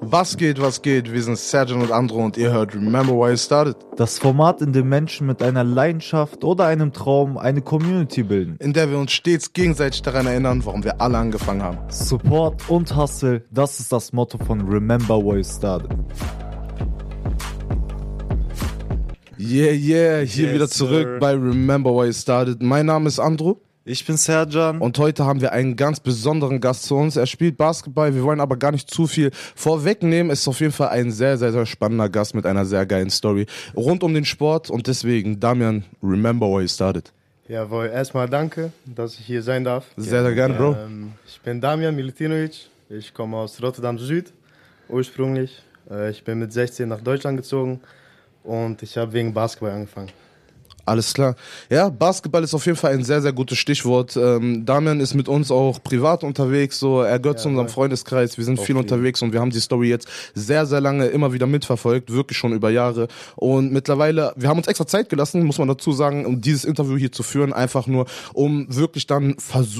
Was geht, was geht? Wir sind Sergeant und Andro und ihr hört Remember Why It Started. Das Format, in dem Menschen mit einer Leidenschaft oder einem Traum eine Community bilden. In der wir uns stets gegenseitig daran erinnern, warum wir alle angefangen haben. Support und Hustle, das ist das Motto von Remember Why It Started. Yeah, yeah, hier Yes, wieder zurück sir. bei Remember Why It Started. Mein Name ist Andro Ich bin Serjan. und heute haben wir einen ganz besonderen Gast zu uns. Er spielt Basketball, wir wollen aber gar nicht zu viel vorwegnehmen. Es ist auf jeden Fall ein sehr, sehr, sehr spannender Gast mit einer sehr geilen Story rund um den Sport und deswegen, Damian, Remember Why It Started. Jawohl, erstmal danke, dass ich hier sein darf. Sehr, sehr gerne, Bro. Ähm, ich bin Damian Milutinovic, ich komme aus Rotterdam Süd ursprünglich. Äh, ich bin mit 16 nach Deutschland gezogen und ich habe wegen Basketball angefangen. Alles klar. Ja, Basketball ist auf jeden Fall ein sehr, sehr gutes Stichwort. Ähm, Damian ist mit uns auch privat unterwegs, so er gehört zu Ja, unserem voll. Freundeskreis. Wir sind viel unterwegs und wir haben die Story jetzt sehr, sehr lange immer wieder mitverfolgt, wirklich schon über Jahre. Und mittlerweile, wir haben uns extra Zeit gelassen, muss man dazu sagen, um dieses Interview hier zu führen, einfach nur, um wirklich dann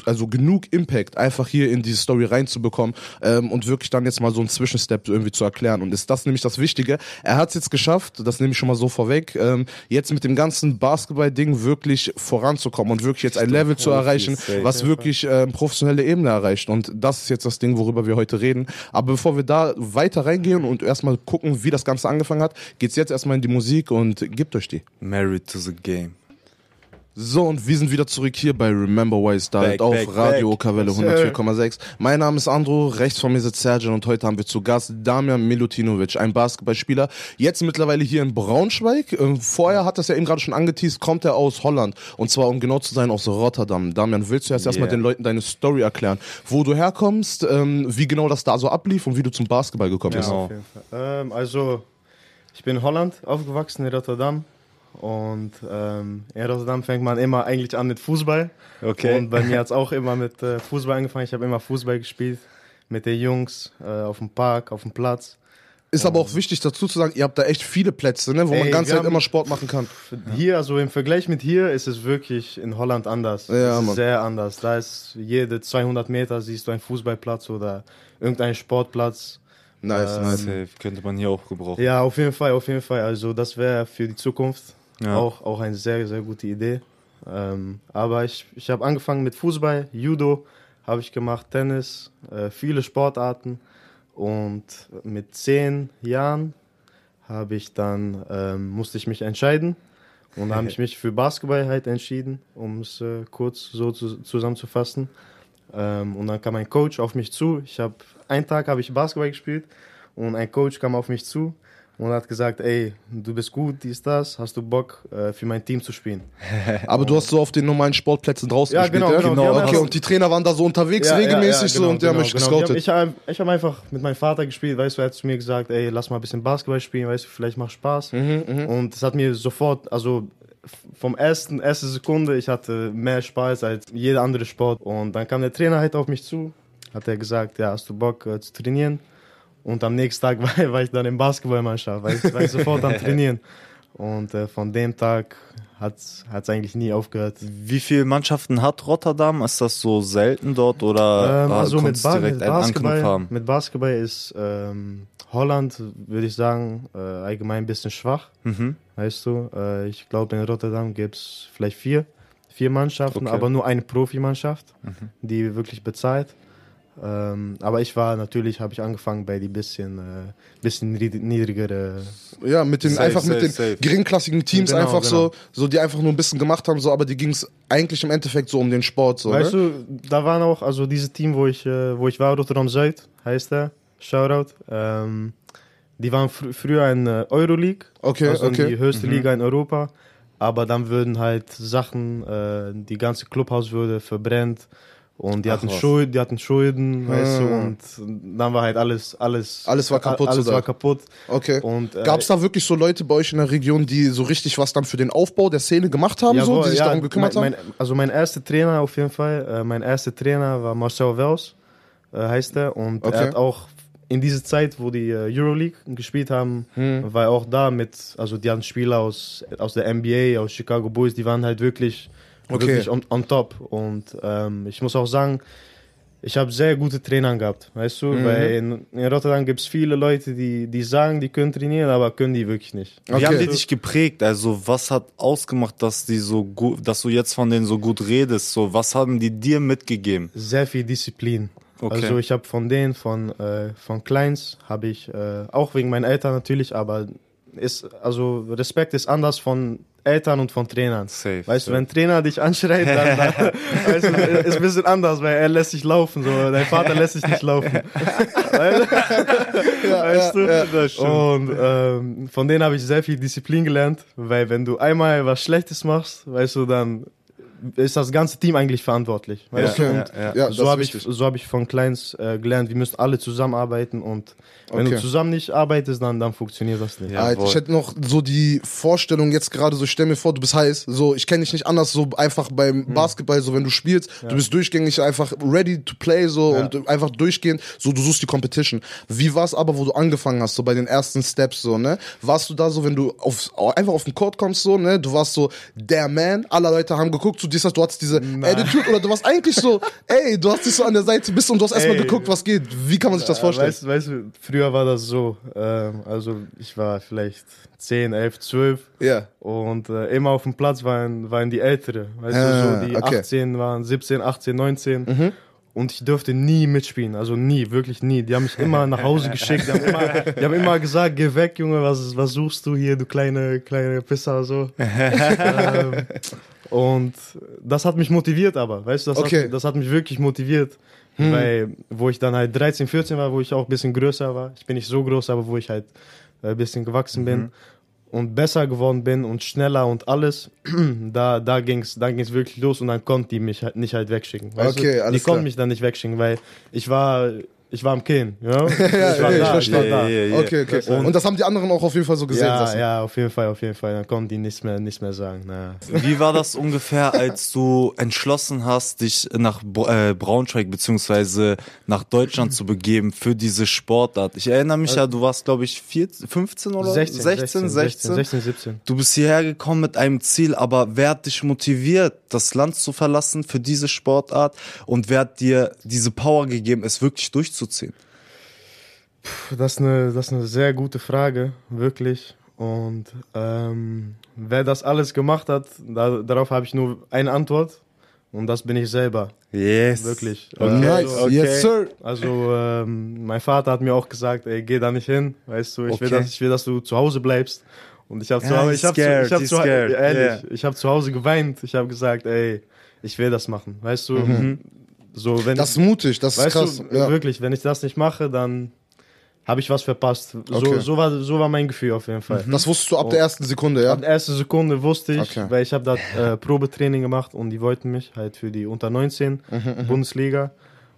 also genug Impact einfach hier in diese Story reinzubekommen ähm, und wirklich dann jetzt mal so einen Zwischenstep irgendwie zu erklären. Und ist das nämlich das Wichtige? Er hat es jetzt geschafft, das nehme ich schon mal so vorweg, ähm, jetzt mit dem ganzen Basketball-Ding wirklich voranzukommen und wirklich jetzt ein Level zu Profi, erreichen, was wirklich ähm, professionelle Ebene erreicht. Und das ist jetzt das Ding, worüber wir heute reden. Aber bevor wir da weiter reingehen und erstmal gucken, wie das Ganze angefangen hat, geht's jetzt erstmal in die Musik und gebt euch die. Married to the Game. So, und wir sind wieder zurück hier bei Remember Why Started auf back, Radio back. Okavelle Yes, sir. 104,6. Mein Name ist Andro, rechts von mir sitzt Sergeant und heute haben wir zu Gast Damian Milutinovic, ein Basketballspieler, jetzt mittlerweile hier in Braunschweig. Ähm, Vorher hat das ja eben gerade schon angeteased, kommt er aus Holland und zwar, um genau zu sein, aus Rotterdam. Damian, willst du erst erstmal Yeah. den Leuten deine Story erklären, wo du herkommst, ähm, wie genau das da so ablief und wie du zum Basketball gekommen bist? Genau. Fall. Ähm, also, ich bin in Holland aufgewachsen, in Rotterdam. Und ähm, in Rotterdam fängt man immer eigentlich an mit Fußball. Okay. Und bei mir hat es auch immer mit äh, Fußball angefangen. Ich habe immer Fußball gespielt mit den Jungs äh, auf dem Park, auf dem Platz. Ist aber auch wichtig dazu zu sagen, ihr habt da echt viele Plätze, ne, wo man Ey, ganz wir halt haben- immer Sport machen kann. Hier, also im Vergleich mit hier, ist es wirklich in Holland anders. Ja, es ist Mann. sehr anders. Da ist jede 200 Meter siehst du einen Fußballplatz oder irgendeinen Sportplatz. Nice, Ähm, nice. Könnte man hier auch gebrauchen. Ja, auf jeden Fall, auf jeden Fall. Also das wäre für die Zukunft Ja. auch, auch eine sehr, sehr gute Idee. Ähm, aber ich, ich habe angefangen mit Fußball, Judo habe ich gemacht, Tennis, äh, viele Sportarten. Und mit zehn Jahren habe ich dann, ähm, musste ich mich entscheiden. Und habe ich mich für Basketball halt entschieden, um es äh, kurz so zu, zusammenzufassen. Ähm, und dann kam ein Coach auf mich zu. Ich habe einen Tag habe ich Basketball gespielt und ein Coach kam auf mich zu und hat gesagt, ey, du bist gut, dies, das, hast du Bock äh, für mein Team zu spielen? Aber du hast so auf den normalen Sportplätzen draußen Ja, gespielt, genau, ja? genau. Genau, Okay, und die Trainer waren da so unterwegs regelmäßig so und die haben mich genau. Haben- gescoutet. Ich habe ich hab einfach mit meinem Vater gespielt, weißt du, er hat zu mir gesagt, ey, lass mal ein bisschen Basketball spielen, weißt du, vielleicht macht Spaß. Mhm, Und es hat mir sofort, also vom ersten, erste Sekunde, ich hatte mehr Spaß als jeder andere Sport. Und dann kam der Trainer halt auf mich zu, hat er gesagt, ja, hast du Bock äh, zu trainieren? Und am nächsten Tag war, war ich dann im Basketballmannschaft, weil ich war ich sofort am Trainieren. Und äh, von dem Tag hat es eigentlich nie aufgehört. Wie viele Mannschaften hat Rotterdam? Ist das so selten dort oder Ähm, äh, also mit, ba direkt mit, Basketball, haben? mit Basketball ist ähm, Holland, würde ich sagen, äh, allgemein ein bisschen schwach. Mhm. Weißt du, äh, ich glaube in Rotterdam gibt es vielleicht vier, vier Mannschaften, Okay. aber nur eine Profimannschaft, Mhm. die wirklich bezahlt. Ähm, aber ich war natürlich, habe ich angefangen bei die bisschen, äh, bisschen nied- niedrigere. Ja, mit den Safe, einfach mit safe, den safe. geringklassigen Teams Genau, einfach genau. so, so die einfach nur ein bisschen gemacht haben, so, aber die ging es eigentlich im Endeffekt so um den Sport so. weißt ne? du, da waren auch, also dieses Team, wo ich, äh, wo ich war, Rotterdam Zuid, heißt der, Shoutout. Ähm, die waren fr früher in äh, Euroleague, Okay, also okay. die höchste Liga in Europa. Aber dann würden halt Sachen, äh, die ganze Clubhaus würde verbrennt und die Ach, hatten was. Schulden, die hatten Schulden, weißt du, und dann war halt alles, alles, Alles war kaputt, alles so war kaputt. Okay. Und äh, Gab es da wirklich so Leute bei euch in der Region, die so richtig was dann für den Aufbau der Szene gemacht haben, so, Jawohl, die sich ja, darum gekümmert mein, haben? mein, also mein erster Trainer auf jeden Fall, äh, mein erster Trainer war Marcel Wels, äh, heißt er. Und Okay. er hat auch in dieser Zeit, wo die äh, Euroleague gespielt haben, Hm. war er auch da mit, also die hatten Spieler aus, aus der NBA, aus Chicago Bulls, die waren halt wirklich, Okay. wirklich on, on top. Und ähm, ich muss auch sagen, Ich habe sehr gute Trainer gehabt, weißt du, weil in, in Rotterdam gibt es viele Leute, die, die sagen, die können trainieren, aber können die wirklich nicht. Wie haben die Okay. dich geprägt? Also, was hat ausgemacht, dass die so gut, dass du jetzt von denen so gut redest? So, was haben die dir mitgegeben? Sehr viel Disziplin. Okay. Also ich habe von denen, von, äh, von Kleins, habe ich, äh, auch wegen meinen Eltern natürlich, aber ist, also Respekt ist anders von Eltern und von Trainern. Safe. Weißt du, wenn ein Trainer dich anschreit, dann, dann weißt du, ist ein bisschen anders, weil er lässt dich laufen. So. Dein Vater lässt dich nicht laufen. weißt weißt du? Und ähm, von denen habe ich sehr viel Disziplin gelernt, weil wenn du einmal was Schlechtes machst, weißt du, dann ist das ganze Team eigentlich verantwortlich. Weißt Okay. Ja, ja. Ja, so habe ich, so hab ich von Kleins äh, gelernt, wir müssen alle zusammenarbeiten und wenn Okay. du zusammen nicht arbeitest, dann, dann funktioniert das nicht. Ja. Alter, ich hätte noch so die Vorstellung jetzt gerade so, ich stell mir vor, du bist heiß, so, ich kenne dich nicht anders, so einfach beim Hm. Basketball, so wenn du spielst, du bist durchgängig einfach ready to play, so, Ja. und einfach durchgehend, so, du suchst die Competition. Wie war's aber, wo du angefangen hast, so bei den ersten Steps, so, ne? Warst du da so, wenn du auf, einfach auf den Court kommst, so, ne? Du warst so der Man, alle Leute haben geguckt, zu dir, du hattest diese Attitude, oder du warst eigentlich so, ey, du hast dich so an der Seite bist und du hast erstmal geguckt, was geht. Wie kann man sich das vorstellen? Weißt, weißt du, früher war das so, ähm, also ich war vielleicht 10, 11, 12 Ja. und äh, immer auf dem Platz waren, waren die Ältere. Weißt Ah, du, so die okay. 18 waren 17, 18, 19. Mhm. Und ich durfte nie mitspielen, also nie, wirklich nie. Die haben mich immer nach Hause geschickt, die haben immer, die haben immer gesagt, geh weg, Junge, was, was suchst du hier, du kleine, kleine Pisser, so. ähm, und das hat mich motiviert aber, weißt du, das, Okay. hat, das hat mich wirklich motiviert. Hm. Weil, wo ich dann halt 13, 14 war, wo ich auch ein bisschen größer war. Ich bin nicht so groß, aber wo ich halt äh, ein bisschen gewachsen bin Mhm. und besser geworden bin und schneller und alles, da, da ging's, da ging's wirklich los und dann konnten die mich halt nicht halt wegschicken. Weißt Okay, du? alles Die konnten mich dann nicht wegschicken, weil ich war, ich war am Killen, you know? ich war ja, ich da, ich war da. Ja, ja. Okay, okay. Und- Und, das haben die anderen auch auf jeden Fall so gesehen. Ja, lassen. ja, auf jeden Fall, auf jeden Fall. Dann konnten die nichts mehr, nichts mehr sagen. Na. Wie war das ungefähr, als du entschlossen hast, dich nach äh, Braunschweig beziehungsweise nach Deutschland zu begeben für diese Sportart? Ich erinnere mich ja, du warst, glaube ich, 14, 15 oder 16, 16, 16. 16, 17. Du bist hierher gekommen mit einem Ziel, aber wer hat dich motiviert, das Land zu verlassen für diese Sportart? Und wer hat dir diese Power gegeben, es wirklich durchzuziehen? Das ist eine, das ist eine sehr gute Frage, wirklich. Und ähm, wer das alles gemacht hat, da, darauf habe ich nur eine Antwort. Und das bin ich selber, Yes. wirklich. Oh, Äh, nice. Also, Yes, sir. also ähm, mein Vater hat mir auch gesagt, ey, geh da nicht hin, weißt du, ich, will, Okay. dass, ich will, dass du zu Hause bleibst. Und ich habe zu Hause, ich habe ich hab zu, ehrlich, yeah. ich habe zu Hause geweint. Ich habe gesagt, ey, ich will das machen, weißt du. Mhm. So, wenn Das ist mutig, das ist krass. du, ja. wirklich, wenn ich das nicht mache, dann habe ich was verpasst. So, Okay. so, war, so war mein Gefühl auf jeden Fall. Das wusstest du ab der ersten Sekunde, ja? Ab der ersten Sekunde wusste ich, Okay. weil ich habe da äh, Probetraining gemacht und die wollten mich halt für die Unter 19 Mhm, Bundesliga.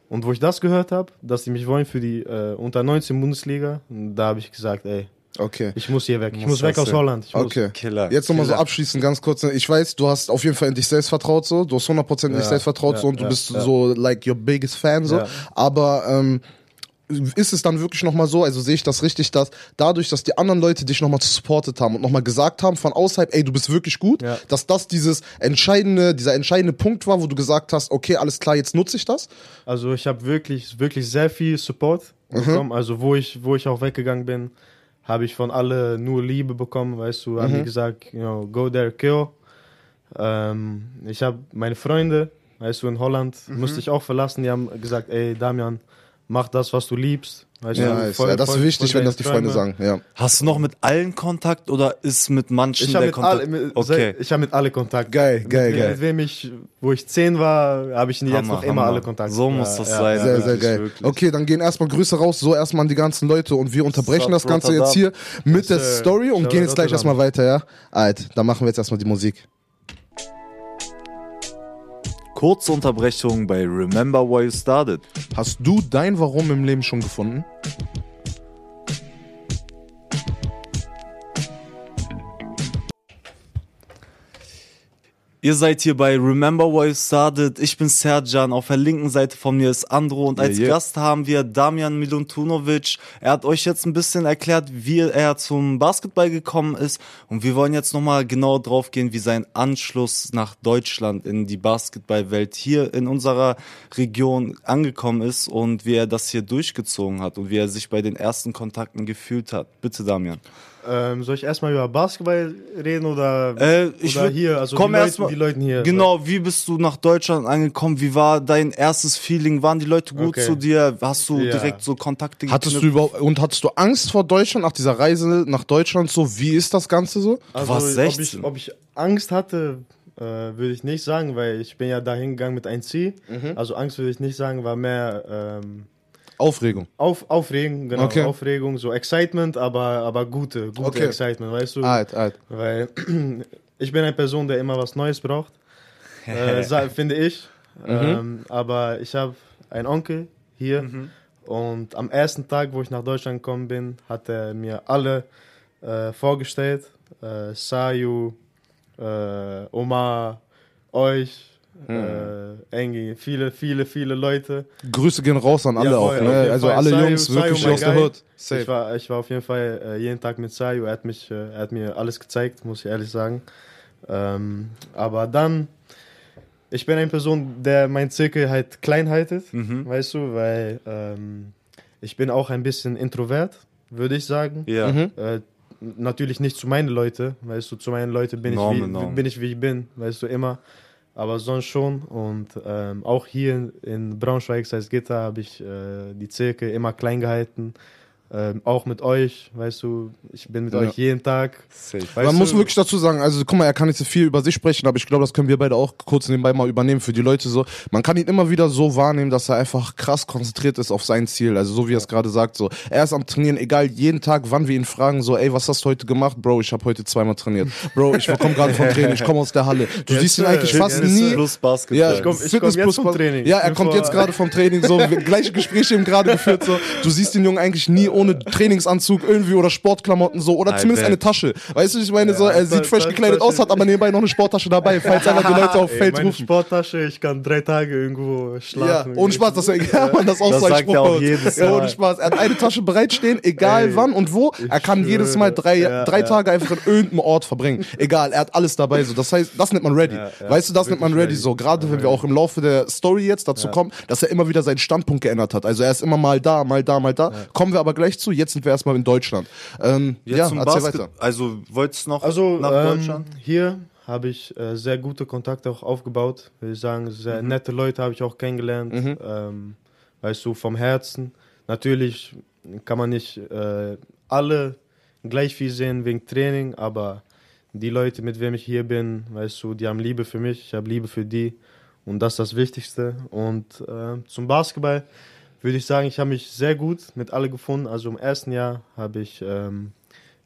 Und wo ich das gehört habe, dass die mich wollen für die äh, Unter 19 Bundesliga, da habe ich gesagt, ey, Okay. ich muss hier weg. Ich Muss muss weg aus. Holland. Ich muss. Okay. Killer. Jetzt nochmal so abschließend ganz kurz. ne? Ich weiß, du hast auf jeden Fall in dich selbst vertraut, so. Du hast 100% in dich Ja, selbst vertraut, ja, so. Und du ja, bist ja. so, like, your biggest fan, so. Ja. Aber, ähm, ist es dann wirklich nochmal so, also sehe ich das richtig, dass dadurch, dass die anderen Leute dich nochmal supportet haben und nochmal gesagt haben von außerhalb, ey, du bist wirklich gut, Ja. dass das dieses entscheidende, dieser entscheidende Punkt war, wo du gesagt hast, okay, alles klar, jetzt nutze ich das? Also ich habe wirklich, wirklich sehr viel Support bekommen. Also wo ich, wo ich auch weggegangen bin, habe ich von alle nur Liebe bekommen, weißt du, haben die gesagt, you know, go there, kill. Ähm, ich habe meine Freunde, weißt du, in Holland musste ich auch verlassen, die haben gesagt, ey Damian, mach das, was du liebst. Weißt Ja, du, folg- ja das ist wichtig, wenn das die Freunde sagen, ja. Hast du noch mit allen Kontakt oder ist mit manchen Ich habe der mit, Kontakt? alle, mit, okay. ich hab mit alle Kontakt. Geil, geil, mit, wem- geil. Mit wem ich, wo ich zehn war, habe ich jetzt Hammer, noch immer Hammer. alle Kontakt. So muss das sein. Sehr, Ja, sehr wirklich, geil. wirklich. Okay, dann gehen erstmal Grüße raus, so erstmal an die ganzen Leute und wir unterbrechen das Ganze jetzt hier mit der. Story und gehen jetzt gleich erstmal weiter, ja? Alright, dann machen wir jetzt erstmal die Musik. Kurze Unterbrechung bei Remember Why You Started. Hast du dein Warum im Leben schon gefunden? Ihr seid hier bei Remember Why You Started. Ich bin Serjan. Auf der linken Seite von mir ist Andro. Und als Yeah, yeah. Gast haben wir Damian Miluntunovic. Er hat euch jetzt ein bisschen erklärt, wie er zum Basketball gekommen ist. Und wir wollen jetzt nochmal genau drauf gehen, wie sein Anschluss nach Deutschland in die Basketballwelt hier in unserer Region angekommen ist und wie er das hier durchgezogen hat und wie er sich bei den ersten Kontakten gefühlt hat. Bitte, Damian. Ähm, soll ich erstmal über Basketball reden oder, Äh, ich oder hier? Also komm die, erst Leute, mal- die Leute hier. Genau, wie bist du nach Deutschland angekommen? Wie war dein erstes Feeling? Waren die Leute gut Okay. zu dir? Hast du Ja. direkt so Kontakte Hattest du überhaupt und hattest du Angst vor Deutschland nach dieser Reise nach Deutschland so? Wie ist das Ganze so? Also, warst Ob 16. ich, ob ich Angst hatte, äh, würde ich nicht sagen, weil ich bin ja da hingegangen mit 1C. Mhm. Also Angst würde ich nicht sagen, war mehr ähm, Aufregung. auf, Aufregung, genau, Okay. Aufregung, so Excitement, aber, aber gute, gute Okay. Excitement, weißt du? Alt, alt. Weil ich bin eine Person, der immer was Neues braucht, äh, finde ich. Mhm. Ähm, aber ich habe einen Onkel hier und am ersten Tag, wo ich nach Deutschland gekommen bin, hat er mir alle äh, vorgestellt. Äh, Sayu, äh, Omar, euch, Mhm. äh, Engi, viele, viele, viele Leute. Grüße gehen raus an alle Ja, auch, ne? Also alle Sayu, Jungs Sayu, wirklich aus der. Hood. Safe. Ich war, ich war auf jeden Fall äh, jeden Tag mit Sayu. Er hat, mich, äh, er hat mir alles gezeigt, muss ich ehrlich sagen. Ähm, aber dann, ich bin eine Person, der mein Zirkel halt klein haltet, Mhm. weißt du, weil ähm, ich bin auch ein bisschen introvert, würde ich sagen. Ja. Mhm. Äh, natürlich nicht zu meinen Leuten, weißt du, zu meinen Leuten bin, ich, wie, bin ich wie ich bin, weißt du, immer. Aber sonst schon. Und ähm, auch hier in, Braunschweig, Salzgitter, habe ich äh, die Zirkel immer klein gehalten. Ähm, auch mit euch, weißt du, ich bin mit Ja. euch jeden Tag. Safe. Man muss wirklich dazu sagen, also guck mal, er kann nicht so viel über sich sprechen, aber ich glaube, das können wir beide auch kurz nebenbei mal übernehmen für die Leute so. Man kann ihn immer wieder so wahrnehmen, dass er einfach krass konzentriert ist auf sein Ziel. Also so wie er es gerade sagt, so. Er ist am Trainieren, egal jeden Tag, wann wir ihn fragen, so, ey, was hast du heute gemacht? Bro, ich habe heute zweimal trainiert. Bro, ich komme gerade vom Training, ich komme aus der Halle. Du Yes, siehst ihn eigentlich fast Yes, nie. Plus Basketball. Ja, Ich komm- ich Fitness komm jetzt vom Training. Ja, er kommt jetzt gerade vom Training, so gleiche Gespräche eben gerade geführt, so. Du siehst den Jungen eigentlich nie ohne Trainingsanzug irgendwie oder Sportklamotten so oder I zumindest bet. eine Tasche. Weißt du, ich meine, so, er Ja, sieht fresh gekleidet aus, hat aber nebenbei noch eine Sporttasche dabei, falls einer die Leute auf Ey, Feld meine rufen. Sporttasche, ich kann drei Tage irgendwo Ja, schlafen. ohne Spaß, das, ja, man, das Das sagt er auch jedes Ja, ohne Mal. Spaß. Er hat eine Tasche bereitstehen, egal Ey, wann und wo. Er kann schwöre. jedes Mal drei, Ja, drei ja. Tage einfach in irgendeinem Ort verbringen. Egal, er hat alles dabei. So. Das heißt, das nennt man ready. Ja, ja, weißt du, das nennt man ready. ready. So, gerade wenn wir auch im Laufe der Story jetzt dazu kommen, dass er immer wieder seinen Standpunkt geändert hat. Also er ist immer mal da, mal da, mal da. Kommen wir aber gleich zu. Jetzt sind wir erstmal in Deutschland. Ähm, Jetzt ja, zum erzähl Basket. weiter. Also wolltest du noch Also nach ähm, Deutschland? hier habe ich äh, sehr gute Kontakte auch aufgebaut. Würde ich sagen, sehr Mhm. nette Leute habe ich auch kennengelernt. Mhm. Ähm, weißt du, vom Herzen. Natürlich kann man nicht äh, alle gleich viel sehen wegen Training, aber die Leute, mit wem ich hier bin, weißt du, die haben Liebe für mich, ich habe Liebe für die und das ist das Wichtigste. Und äh, zum Basketball würde ich sagen, ich habe mich sehr gut mit alle gefunden. Also im ersten Jahr habe ich ähm,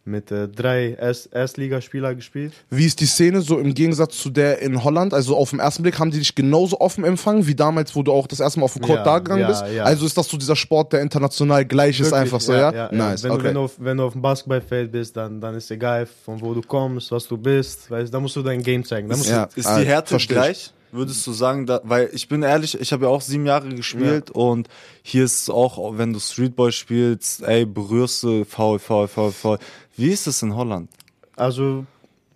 mit äh, drei Erst Erstligaspieler gespielt. Wie ist die Szene so im Gegensatz zu der in Holland? Also auf den ersten Blick haben die dich genauso offen empfangen wie damals, wo du auch das erste Mal auf dem Court Ja, da gegangen ja, bist? ja. Also ist das so dieser Sport, der international gleich ist, Wirklich, einfach so, ja? Nice, Wenn, du, okay. wenn, du auf, wenn du auf dem Basketballfeld bist, dann, dann ist egal, von wo du kommst, was du bist. Weißt, da musst du dein Game zeigen. Da musst Ja. Ist Ah, die Härte versteh ich. gleich? Würdest du sagen, da, weil ich bin ehrlich, ich habe ja auch sieben Jahre gespielt und hier ist es auch, wenn du Streetball spielst, ey, berührst du, faul, faul, faul, faul. Wie ist es in Holland? also,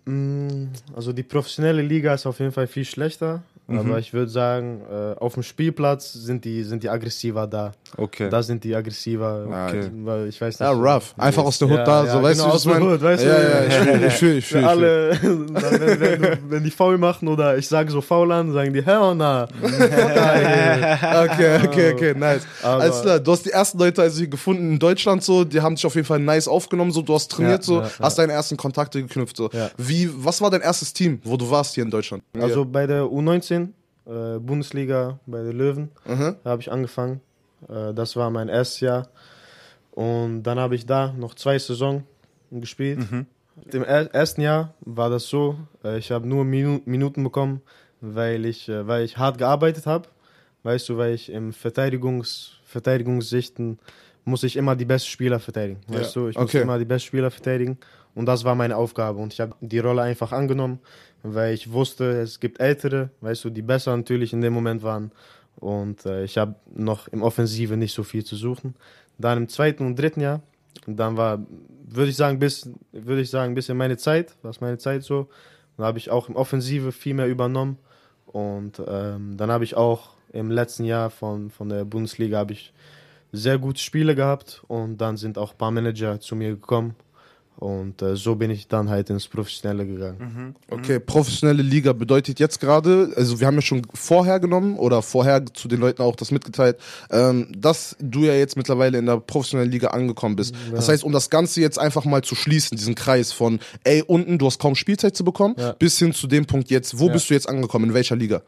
mh, also die professionelle Liga ist auf jeden Fall viel schlechter. Mhm. Aber ich würde sagen, äh, auf dem Spielplatz sind die, sind die aggressiver da. Okay. Da sind die aggressiver. Okay. Weil ich weiß nicht. Ja, rough. Einfach aus der Hood Ja, da, ja, so, weißt genau, du, aus was ich der meine? Weißt du? ja, ja, ich fühl, ich fühl, ich fühl. ich fühl. alle, wenn, wenn, wenn die faul machen oder ich sage so faul an, sagen die, hell na. Okay, okay, okay, nice. Aber- Alles klar, du hast die ersten Leute also gefunden in Deutschland so, die haben dich auf jeden Fall nice aufgenommen, so, du hast trainiert Ja, so, ja, ja. hast deine ersten Kontakte geknüpft so. Ja. Wie, was war dein erstes Team, wo du warst hier in Deutschland? Also bei der U19, äh, Bundesliga, bei den Löwen, Mhm. da habe ich angefangen. Äh, das war mein erstes Jahr. Und dann habe ich da noch zwei Saison gespielt. Im er ersten Jahr war das so, äh, ich habe nur Minu Minuten bekommen, weil ich, äh, weil ich hart gearbeitet habe. Weißt du, weil ich im Verteidigungs Verteidigungssichten muss ich immer die besten Spieler verteidigen. Ja, Weißt du, ich muss okay. immer die besten Spieler verteidigen. Und das war meine Aufgabe. Und ich habe die Rolle einfach angenommen, weil ich wusste, es gibt Ältere, weißt du, die besser natürlich in dem Moment waren. Und äh, ich habe noch im Offensive nicht so viel zu suchen. Dann im zweiten und dritten Jahr, dann war, würde ich sagen, bis, würde ich sagen, bis in meine Zeit, war es meine Zeit so. Dann habe ich auch im Offensive viel mehr übernommen. Und ähm, dann habe ich auch im letzten Jahr von, von der Bundesliga habe ich sehr gute Spiele gehabt und dann sind auch ein paar Manager zu mir gekommen und äh, so bin ich dann halt ins Professionelle gegangen. Okay, professionelle Liga bedeutet jetzt gerade, also wir haben ja schon vorher genommen oder vorher zu den Leuten auch das mitgeteilt, ähm, dass du ja jetzt mittlerweile in der professionellen Liga angekommen bist. Das heißt, um das Ganze jetzt einfach mal zu schließen, diesen Kreis von, ey, unten, du hast kaum Spielzeit zu bekommen, Ja. bis hin zu dem Punkt jetzt, wo Ja. bist du jetzt angekommen, in welcher Liga?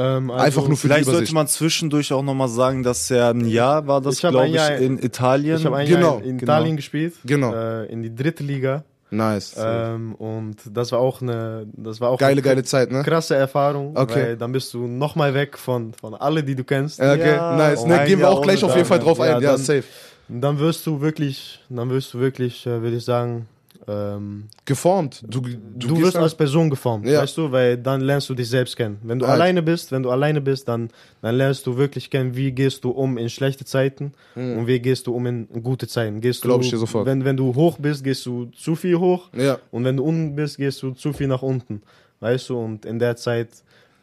Ähm, also, Einfach nur für Vielleicht sollte man zwischendurch auch nochmal sagen, dass ja ein Jahr war das, Ich glaube ein ich, Jahr- in Italien. ich habe ein Genau, Jahr in genau. Italien gespielt, Genau. äh, in die dritte Liga Nice. ähm, und das war auch eine, das war auch geile, eine geile Zeit, ne? krasse Erfahrung, Okay. weil dann bist du noch mal weg von von alle, die du kennst. Okay, Ja, nice. Ne, ein gehen wir auch gleich auf jeden Fall drauf ein. Ja, Ja, dann- safe. Dann wirst du wirklich, dann wirst du wirklich, äh, würde ich sagen, ähm, Geformt. Du, du, Du, wirst als Person geformt, Ja. weißt du, weil dann lernst du dich selbst kennen. Wenn du Right. alleine bist, wenn du alleine bist, dann, dann lernst du wirklich kennen, wie gehst du um in schlechte Zeiten und wie gehst du um in gute Zeiten. Gehst Glaub du, ich dir sofort. Wenn, wenn du hoch bist, gehst du zu viel hoch Ja. und wenn du unten bist, gehst du zu viel nach unten, weißt du. Und in der Zeit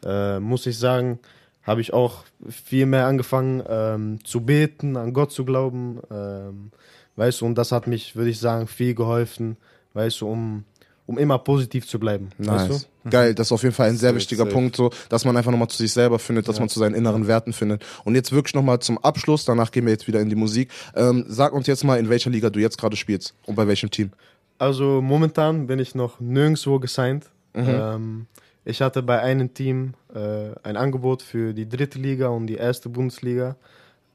äh, muss ich sagen, habe ich auch viel mehr angefangen ähm, zu beten, an Gott zu glauben, ähm, weißt du. Und das hat mich, würde ich sagen, viel geholfen, weißt du, um um immer positiv zu bleiben, weißt Nice. du. Geil, das ist auf jeden Fall ein sehr Safe, wichtiger safe. Punkt, so, dass man einfach nochmal zu sich selber findet, dass man zu seinen inneren Werten findet. Und jetzt wirklich nochmal zum Abschluss, danach gehen wir jetzt wieder in die Musik. Ähm, sag uns jetzt mal, in welcher Liga du jetzt gerade spielst und bei welchem Team. Also momentan bin ich noch nirgendwo gesigned. Ähm, ich hatte bei einem Team äh, ein Angebot für die dritte Liga und die erste Bundesliga.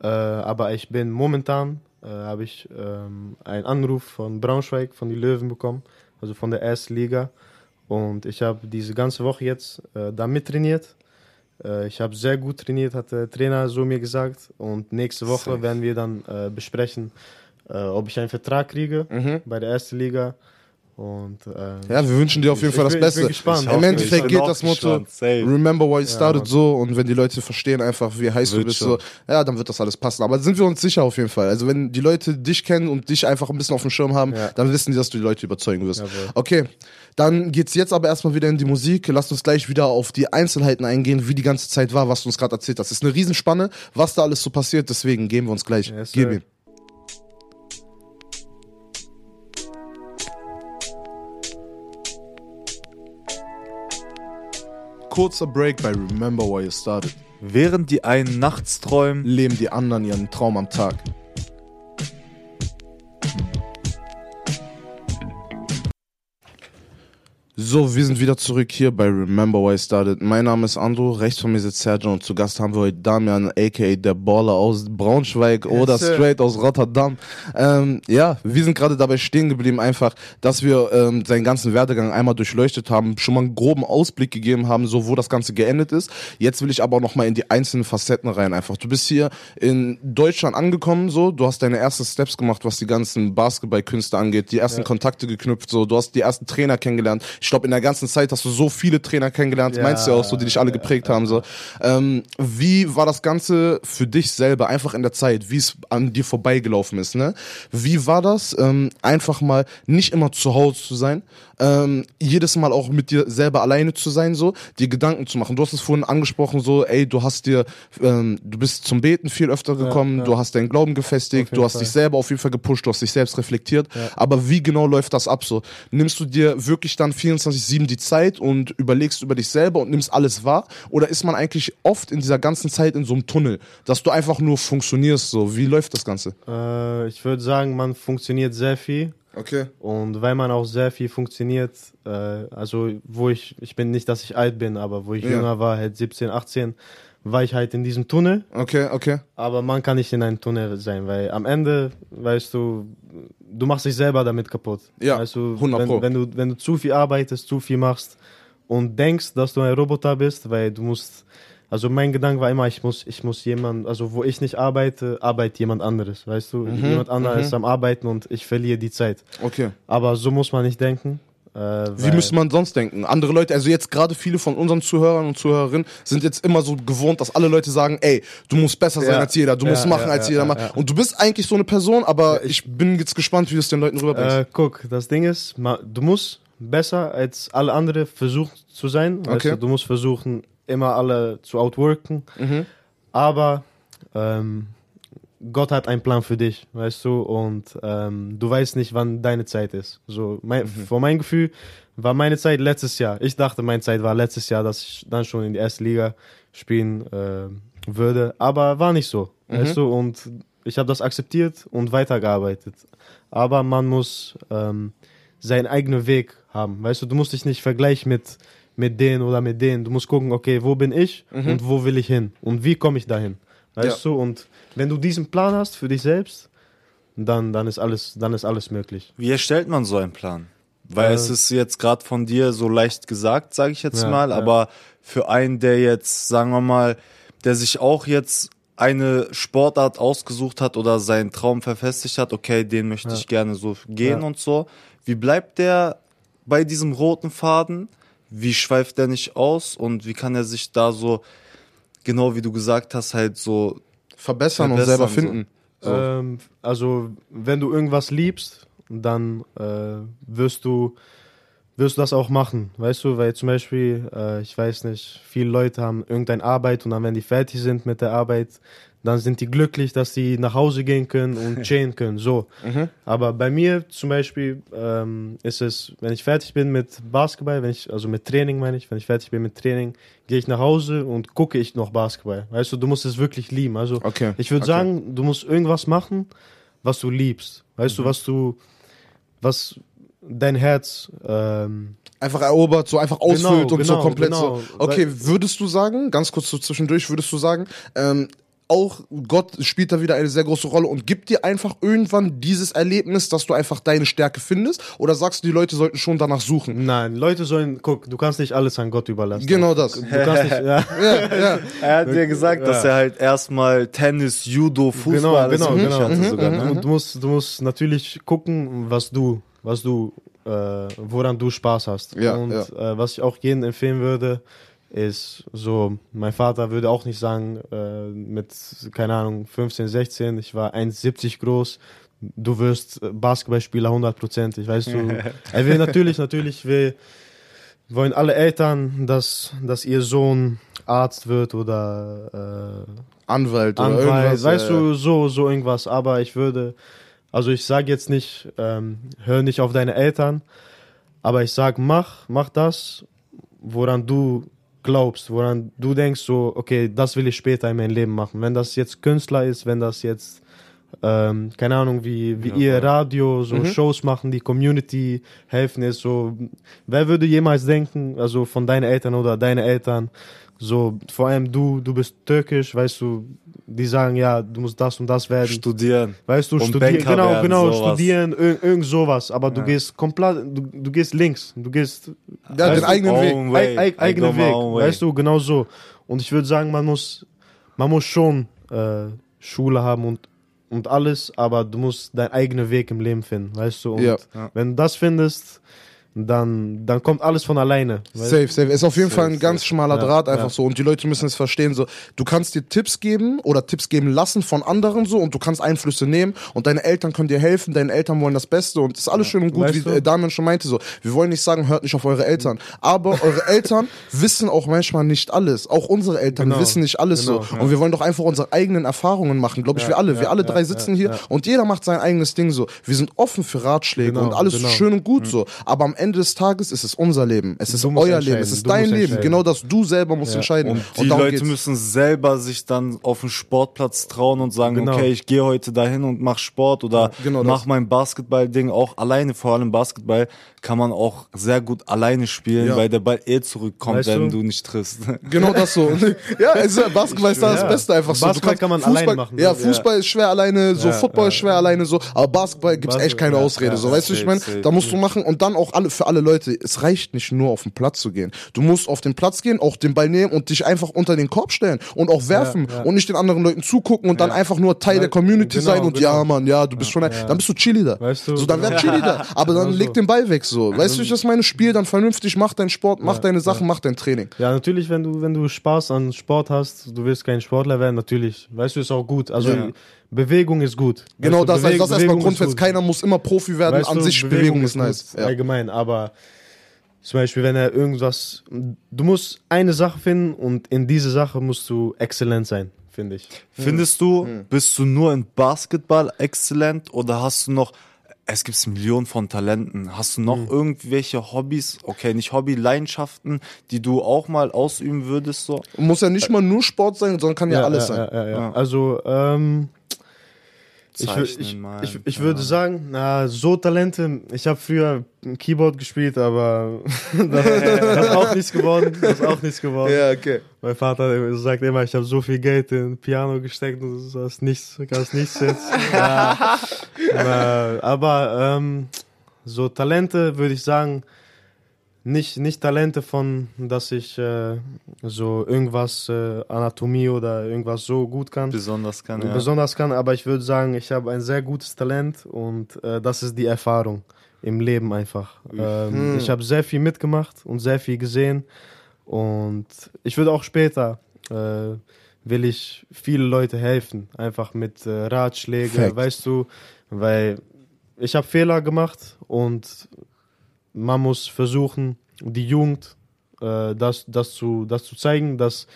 Äh, aber ich bin momentan, äh, habe ich ähm, einen Anruf von Braunschweig, von die Löwen bekommen, also von der ersten Liga. Und ich habe diese ganze Woche jetzt äh, da mittrainiert. Äh, ich habe sehr gut trainiert, hat der Trainer so mir gesagt. Und nächste Woche werden wir dann äh, besprechen, äh, ob ich einen Vertrag kriege bei der ersten Liga. Und ähm, Ja, wir wünschen dir auf jeden Fall das bin- ich bin Beste. gespannt. Im Endeffekt geht das Motto, remember why you started so und wenn die Leute verstehen einfach, wie heiß du bist, so, ja, dann wird das alles passen. Aber sind wir uns sicher auf jeden Fall. Also wenn die Leute dich kennen und dich einfach ein bisschen auf dem Schirm haben, Ja. dann wissen die, dass du die Leute überzeugen wirst. Jawohl. Okay, dann geht's jetzt aber erstmal wieder in die Musik. Lasst uns gleich wieder auf die Einzelheiten eingehen, wie die ganze Zeit war, was du uns gerade erzählt hast. Es ist eine Riesenspanne, was da alles so passiert, deswegen geben wir uns gleich. Yes, Gib ihm. Kurzer Break bei Remember Why You Started. Während die einen nachts träumen, Leben die anderen ihren Traum am Tag. So, wir sind wieder zurück hier bei Remember Why I Started. Mein Name ist Andro, rechts von mir sitzt Sergio und zu Gast haben wir heute Damian, aka der Baller aus Braunschweig oder sir. straight aus Rotterdam. Ähm, ja, wir sind gerade dabei stehen geblieben, einfach, dass wir ähm, seinen ganzen Werdegang einmal durchleuchtet haben, schon mal einen groben Ausblick gegeben haben, so wo das Ganze geendet ist. Jetzt will ich aber noch mal in die einzelnen Facetten rein einfach. Du bist hier in Deutschland angekommen, so, du hast deine ersten Steps gemacht, was die ganzen Basketballkünste angeht, die ersten Kontakte geknüpft, so, du hast die ersten Trainer kennengelernt. Ich glaube, in der ganzen Zeit hast du so viele Trainer kennengelernt, Ja, meinst du ja auch so, die dich alle geprägt haben, so. Ähm, wie war das Ganze für dich selber, einfach in der Zeit, wie es an dir vorbeigelaufen ist, ne? Wie war das, ähm, einfach mal nicht immer zu Hause zu sein, ähm, jedes Mal auch mit dir selber alleine zu sein, so, dir Gedanken zu machen. Du hast es vorhin angesprochen, so, ey, du hast dir, ähm, du bist zum Beten viel öfter gekommen, ja. du hast deinen Glauben gefestigt, du hast Fall. dich selber auf jeden Fall gepusht, du hast dich selbst reflektiert. Aber wie genau läuft das ab so? Nimmst du dir wirklich dann 24-7 die Zeit und überlegst über dich selber und nimmst alles wahr? Oder ist man eigentlich oft in dieser ganzen Zeit in so einem Tunnel, dass du einfach nur funktionierst so? Wie läuft das Ganze? äh, ich würde sagen, man funktioniert sehr viel. Okay. Und weil man auch sehr viel funktioniert, äh, also wo ich, ich bin nicht, dass ich alt bin, aber wo ich Ja. jünger war, halt 17, 18, war ich halt in diesem Tunnel. Okay, okay. Aber man kann nicht in einem Tunnel sein, weil am Ende, weißt du, du machst dich selber damit kaputt. Ja, weißt du, 100 Pro. wenn, wenn, du, wenn du zu viel arbeitest, zu viel machst und denkst, dass du ein Roboter bist, weil du musst also mein Gedanke war immer, ich muss, ich muss jemand, also wo ich nicht arbeite, arbeitet jemand anderes, weißt du? Mhm, Jemand anderes ist am Arbeiten und ich verliere die Zeit. Okay. Aber so muss man nicht denken. Äh, Wie müsste man sonst denken? Andere Leute, also jetzt gerade viele von unseren Zuhörern und Zuhörerinnen sind jetzt immer so gewohnt, dass alle Leute sagen, ey, du musst besser sein Ja. als jeder, du Ja, musst machen ja, als jeder macht. Und du bist eigentlich so eine Person, aber ich bin jetzt gespannt, wie du es den Leuten rüberbringst. Äh, guck, das Ding ist, du musst besser als alle anderen versuchen zu sein. Weißt Okay. du, du musst versuchen, immer alle zu outworken. Mhm. Aber ähm, Gott hat einen Plan für dich, weißt du, und ähm, du weißt nicht, wann deine Zeit ist. So, mein, Mhm. Vor meinem Gefühl war meine Zeit letztes Jahr. Ich dachte, meine Zeit war letztes Jahr, dass ich dann schon in die erste Liga spielen äh, würde, aber war nicht so, Mhm. weißt du, und ich habe das akzeptiert und weitergearbeitet. Aber man muss ähm, seinen eigenen Weg haben, weißt du, du musst dich nicht vergleichen mit mit denen oder mit denen. Du musst gucken, okay, wo bin ich und wo will ich hin und wie komme ich dahin, weißt du? Und wenn du diesen Plan hast für dich selbst, dann dann ist alles dann ist alles möglich. Wie erstellt man so einen Plan? Weil Äh, es ist jetzt gerade von dir so leicht gesagt, sage ich jetzt Ja, mal, ja. aber für einen, der jetzt, sagen wir mal, der sich auch jetzt eine Sportart ausgesucht hat oder seinen Traum verfestigt hat, okay, den möchte ich gerne so gehen Ja. und so. Wie bleibt der bei diesem roten Faden? Wie schweift der nicht aus und wie kann er sich da so, genau wie du gesagt hast, halt so verbessern, und verbessern, selber so. finden. So. Ähm, also wenn du irgendwas liebst, dann äh, wirst du wirst du das auch machen, weißt du, weil zum Beispiel, äh, ich weiß nicht, viele Leute haben irgendeine Arbeit und dann, wenn die fertig sind mit der Arbeit, dann sind die glücklich, dass sie nach Hause gehen können und chillen können, so. Aber bei mir zum Beispiel ähm, ist es, wenn ich fertig bin mit Basketball, wenn ich, also mit Training meine ich, wenn ich fertig bin mit Training, gehe ich nach Hause und gucke ich noch Basketball. Weißt du, du musst es wirklich lieben. Also Okay, ich würde okay. sagen, du musst irgendwas machen, was du liebst. Weißt Mhm. du, was du, was dein Herz ähm, Einfach erobert, so einfach ausfüllt und so genau, komplett genau. so. Okay, würdest du sagen, ganz kurz so zwischendurch, würdest du sagen, ähm, auch Gott spielt da wieder eine sehr große Rolle und gibt dir einfach irgendwann dieses Erlebnis, dass du einfach deine Stärke findest? Oder sagst du, die Leute sollten schon danach suchen? Nein, Leute sollen, guck, du kannst nicht alles an Gott überlassen. Genau das. Du kannst nicht, ja. ja, ja. Er hat dir gesagt, dass er halt erstmal Tennis, Judo, Fußball Genau, alles genau, mögliche genau. hatte sogar. Ne? Und du musst, du musst natürlich gucken, was du, was du, äh, woran du Spaß hast. Ja, und ja. Äh, was ich auch jedem empfehlen würde, ist so, mein Vater würde auch nicht sagen, äh, mit, keine Ahnung, 15, 16, ich war 1,70 groß, du wirst Basketballspieler 100%. Ich weißt du, er will natürlich, natürlich will, wollen alle Eltern, dass, dass ihr Sohn Arzt wird oder äh, Anwalt oder Anwalt, irgendwas. weißt du, so, so irgendwas. Aber ich würde, also ich sage jetzt nicht, ähm, hör nicht auf deine Eltern, aber ich sag, mach, mach das, woran du glaubst, woran du denkst, so, okay, das will ich später in meinem Leben machen. Wenn das jetzt Künstler ist, wenn das jetzt, ähm, keine Ahnung, wie, wie ihr Radio, so Shows machen, die Community helfen ist, so, wer würde jemals denken, also von deinen Eltern oder deine Eltern, so, vor allem du, du bist türkisch, weißt du, die sagen, ja, du musst das und das werden. Studieren. Weißt du, Und studieren, Banker genau, werden, genau, sowas. studieren, ir irgend sowas, aber du gehst komplett, du, du gehst links, du gehst ja, den eigenen Weg. Way. Eig eig I eigener go my Weg, weißt du, genau so. Und ich würde sagen, man muss, man muss schon äh, Schule haben und, und alles, aber du musst deinen eigenen Weg im Leben finden, weißt du. Und Ja. wenn du das findest, dann, dann kommt alles von alleine. weißt Safe, safe. Ist auf jeden Fall ein Safe, ganz schmaler Ja, Draht einfach ja. so. Und die Leute müssen es verstehen. So, du kannst dir Tipps geben oder Tipps geben lassen von anderen so und du kannst Einflüsse nehmen und deine Eltern können dir helfen, deine Eltern wollen das Beste und das ist alles schön und gut, Weißt wie du? äh, Damian schon meinte so. Wir wollen nicht sagen, hört nicht auf eure Eltern. Aber eure Eltern wissen auch manchmal nicht alles. Auch unsere Eltern Genau. wissen nicht alles Genau, so. Und wir wollen doch einfach unsere eigenen Erfahrungen machen, glaube ich, wir alle. wir alle drei sitzen hier und jeder macht sein eigenes Ding so. Wir sind offen für Ratschläge Genau, und alles genau. ist schön und gut so. Aber am Ende des Tages ist es unser Leben. Es ist euer Leben. Es ist Du dein Leben. Genau das. Du selber musst Ja. entscheiden. Und die Leute geht's. müssen selber sich dann auf den Sportplatz trauen und sagen, Genau. okay, ich gehe heute dahin und mach Sport oder genau mach das. mein Basketball-Ding auch alleine. Vor allem Basketball kann man auch sehr gut alleine spielen, Ja. weil der Ball eh zurückkommt, Weißt wenn du? du nicht triffst. Genau das so. ja, es ist, Basketball ist da das Ja. Beste einfach so. Basketball kann man Fußball, alleine machen, ne? Ja, Fußball ist schwer alleine, so Ja, Football ja. ist schwer alleine so, aber Basketball gibt's echt keine Ausrede. ja, so, weißt du, ich meine, da musst du machen und dann auch alle für alle Leute, es reicht nicht nur auf den Platz zu gehen. Du musst auf den Platz gehen, auch den Ball nehmen und dich einfach unter den Korb stellen und auch werfen Ja, ja. und nicht den anderen Leuten zugucken und dann einfach nur Teil der Community genau, sein und genau. ja, Mann, ja, du bist schon ein, dann bist du Cheerleader. Weißt du, so, dann genau. werd Cheerleader. Aber dann Genau leg den Ball weg, so. Weißt du, ich das meine? Spiel dann vernünftig, mach deinen Sport, mach deine Sachen, mach dein Training. Ja, natürlich, wenn du, wenn du Spaß an Sport hast, du willst kein Sportler werden, natürlich. Weißt du, ist auch gut. Also. Bewegung ist gut. Genau weißt du, das, das Beweg- ist erstmal Bewegung ist grundfest. Keiner muss immer Profi werden, Weißt an du, sich Bewegung, ist gut, nice. Ja. Allgemein, aber zum Beispiel, wenn er irgendwas. Du musst eine Sache finden und in diese Sache musst du exzellent sein, finde ich. Findest du, bist du nur in Basketball exzellent oder hast du noch, es gibt Millionen von Talenten, hast du noch irgendwelche Hobbys, okay, nicht Hobby, Leidenschaften, die du auch mal ausüben würdest, so? Muss ja nicht mal nur Sport sein, sondern kann ja, alles ja, sein. Ja, ja, ja. Ja. Also, ähm, ich, wür- Zeichnen, ich, ich, ich keine würde sagen, na, so Talente, ich habe früher ein Keyboard gespielt, aber das, das ist auch nichts geworden. Das ist auch nichts geworden. Ja, okay. Mein Vater sagt immer, ich habe so viel Geld in Piano gesteckt und das ist nichts, ist nichts jetzt. ja. Na, aber ähm, so Talente würde ich sagen, nicht, nicht Talente von, dass ich äh, so irgendwas äh, Anatomie oder irgendwas so gut kann. Besonders kann, ja. Besonders kann, aber ich würde sagen, ich habe ein sehr gutes Talent und äh, das ist die Erfahrung im Leben einfach. Ähm, Ich habe sehr viel mitgemacht und sehr viel gesehen und ich würde auch später äh, will ich viele Leute helfen, einfach mit äh, Ratschläge, Fact. weißt du, weil ich habe Fehler gemacht und man muss versuchen, die Jugend äh, das, das, zu, das zu zeigen, dass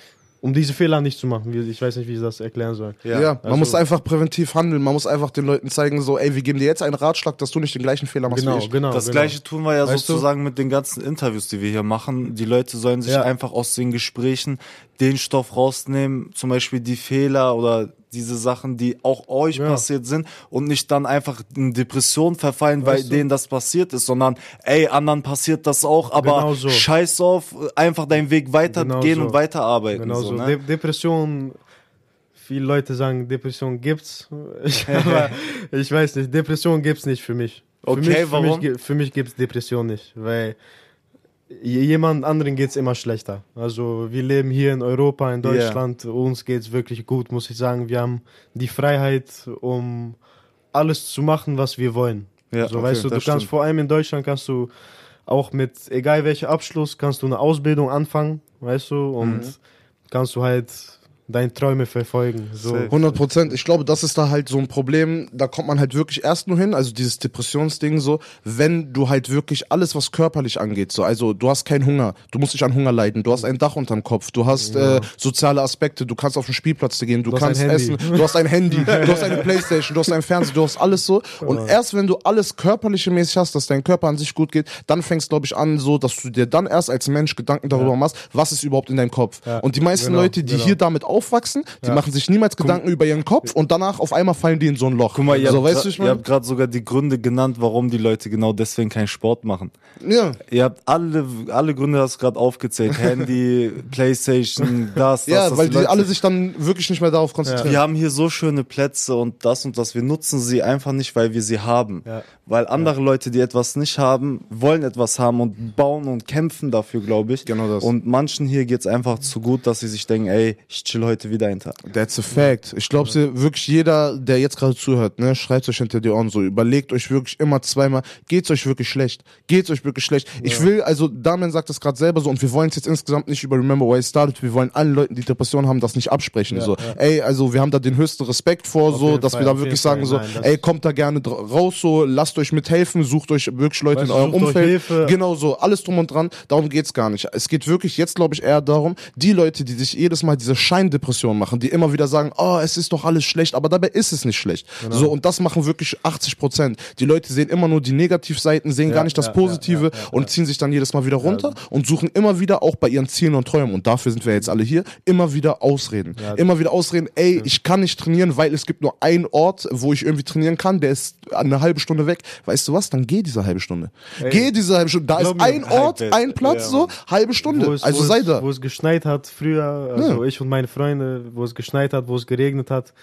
um diese Fehler nicht zu machen. Ich weiß nicht, wie ich das erklären soll. Ja, man also- muss einfach präventiv handeln. Man muss einfach den Leuten zeigen, so, ey, wir geben dir jetzt einen Ratschlag, dass du nicht den gleichen Fehler machst Genau, wie ich. genau. Das genau. gleiche tun wir ja Weißt du? sozusagen mit den ganzen Interviews, die wir hier machen. Die Leute sollen sich Ja. einfach aus den Gesprächen den Stoff rausnehmen, zum Beispiel die Fehler oder diese Sachen, die auch euch Ja. passiert sind und nicht dann einfach in Depression verfallen, weil Weißt du? denen das passiert ist, sondern ey, anderen passiert das auch, aber Genau so. scheiß auf, einfach deinen Weg weitergehen Genau so. und weiterarbeiten. Genau so, so. ne? De Depression, viele Leute sagen, Depression gibt's. Ich, aber ich weiß nicht, Depression gibt's nicht für mich. Für Okay, mich, für warum? Mich, gi- für mich gibt's Depression nicht, weil jemand anderen geht's immer schlechter. Also wir leben hier in Europa, in. Deutschland, uns geht's wirklich gut, muss ich sagen. Wir haben die Freiheit, um alles zu machen, was wir wollen. Ja, so, okay, weißt du, du kannst stimmt. vor allem in Deutschland kannst du auch mit egal welcher Abschluss kannst du eine Ausbildung anfangen, weißt du, und Mhm. kannst du halt deine Träume verfolgen. So. Safe. 100 Prozent. Ich glaube, das ist da halt so ein Problem. Da kommt man halt wirklich erst nur hin, also dieses Depressionsding so, wenn du halt wirklich alles, was körperlich angeht, so, also du hast keinen Hunger, du musst nicht an Hunger leiden, du hast ein Dach unterm Kopf, du hast äh, soziale Aspekte, du kannst auf den Spielplatz gehen, du, Du kannst ein essen, du hast ein Handy, du hast eine Playstation, du hast einen Fernseher, du hast alles so. Und erst wenn du alles körperliche mäßig hast, dass dein Körper an sich gut geht, dann fängst glaube ich an, so, dass du dir dann erst als Mensch Gedanken darüber machst, was ist überhaupt in deinem Kopf. Ja. Und die meisten Genau, Leute, die genau. hier damit aufwachsen, die machen sich niemals Gedanken über ihren Kopf und danach auf einmal fallen die in so ein Loch. Guck mal, ihr so, habt, habt gerade sogar die Gründe genannt, warum die Leute genau deswegen keinen Sport machen. Ja. Ihr habt alle, alle Gründe hast du gerade aufgezählt. Handy, Playstation, das, das, Ja, das. weil die Leute- alle sich dann wirklich nicht mehr darauf konzentrieren. wir haben hier so schöne Plätze und das und das. Wir nutzen sie einfach nicht, weil wir sie haben. Ja. Weil andere Leute, die etwas nicht haben, wollen etwas haben und bauen und kämpfen dafür, glaube ich. Genau das. Und manchen hier geht's einfach zu gut, dass sie sich denken, ey, ich chill heute wieder einen Tag. That's a fact. Ich glaube, wirklich jeder, der jetzt gerade zuhört, ne, schreibt euch hinter die Ohren so, überlegt euch wirklich immer zweimal, geht's euch wirklich schlecht? Geht's euch wirklich schlecht? Ich will, also Damian sagt das gerade selber so und wir wollen es jetzt insgesamt nicht über Remember Why It Started, wir wollen allen Leuten, die Depressionen haben, das nicht absprechen. so, ey, also wir haben da den höchsten Respekt vor, so, dass Fall, wir da wirklich sagen so, Fall. Nein, das- ey, kommt da gerne raus, so, lasst euch mithelfen, sucht euch wirklich Leute Weißt in eurem Umfeld. Genau so, alles drum und dran. Darum geht's gar nicht. Es geht wirklich jetzt, glaube ich, eher darum, die Leute, die sich jedes Mal diese Scheindepression machen, die immer wieder sagen, oh, es ist doch alles schlecht, aber dabei ist es nicht schlecht. Genau. So, und das machen wirklich 80 Prozent. Die Leute sehen immer nur die Negativseiten, sehen gar nicht das ja, Positive ja, ja, ja, und ziehen sich dann jedes Mal wieder runter und suchen immer wieder auch bei ihren Zielen und Träumen, und dafür sind wir jetzt alle hier, immer wieder Ausreden. immer wieder Ausreden, ey, ich kann nicht trainieren, weil es gibt nur einen Ort, wo ich irgendwie trainieren kann, der ist eine halbe Stunde weg. Weißt du was? Dann geh diese halbe Stunde. Geh diese halbe Stunde. Da ist ein Ort, ein Platz, ja, so, halbe Stunde. Es, also sei da. Wo es geschneit hat früher, also ich und meine Freunde, wo es geschneit hat, wo es geregnet hat.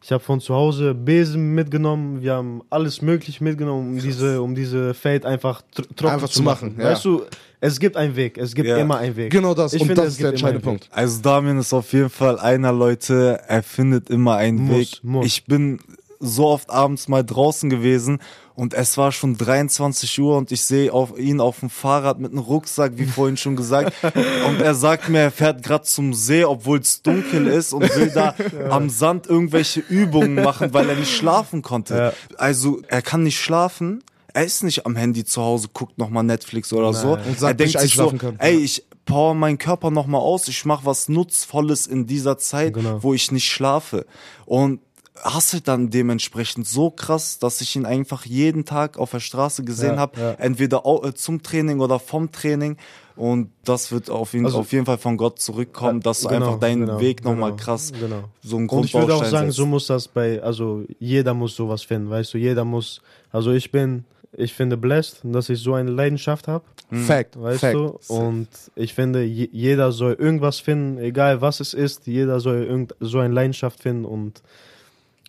Ich habe von zu Hause Besen mitgenommen, wir haben alles mögliche mitgenommen, um diese, um diese Feld einfach tr trocken Einfach zu machen. machen, ja. Weißt du, es gibt einen Weg, es gibt Ja. immer einen Weg. Genau das. Ich und finde, das ist der entscheidende. Punkt. Also Damian ist auf jeden Fall einer Leute, er findet immer einen Muss, Weg. muss. Ich bin so oft abends mal draußen gewesen und es war schon 23 Uhr und ich sehe auf ihn auf dem Fahrrad mit einem Rucksack, wie vorhin schon gesagt. und er sagt mir, er fährt gerade zum See, obwohl es dunkel ist und will da am Sand irgendwelche Übungen machen, weil er nicht schlafen konnte. Ja. Also er kann nicht schlafen. Er ist nicht am Handy zu Hause, guckt nochmal Netflix oder so. Nein. Und er sagt, denkt bis ich sich so, kann. ey, ich power meinen Körper nochmal aus, ich mache was Nutzvolles in dieser Zeit, Genau. wo ich nicht schlafe. Und hasselt dann dementsprechend so krass, dass ich ihn einfach jeden Tag auf der Straße gesehen Ja, habe, ja. entweder äh, zum Training oder vom Training. Und das wird auf jeden, Also- auf jeden Fall von Gott zurückkommen, dass du Genau, einfach deinen genau, Weg nochmal genau, krass Genau. so ein Und ich würde auch sagen, setzt. so muss das bei, also jeder muss sowas finden, weißt du, jeder muss, also ich bin, ich finde blessed, dass ich so eine Leidenschaft habe, Fact. weißt Fact. du, und ich finde, je, jeder soll irgendwas finden, egal was es ist, jeder soll irgend, so eine Leidenschaft finden und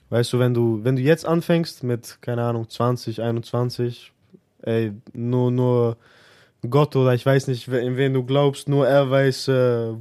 weißt du, wenn du, wenn du jetzt anfängst mit, keine Ahnung, 20, 21, ey, nur, nur Gott oder ich weiß nicht, in wen du glaubst, nur er weiß, äh,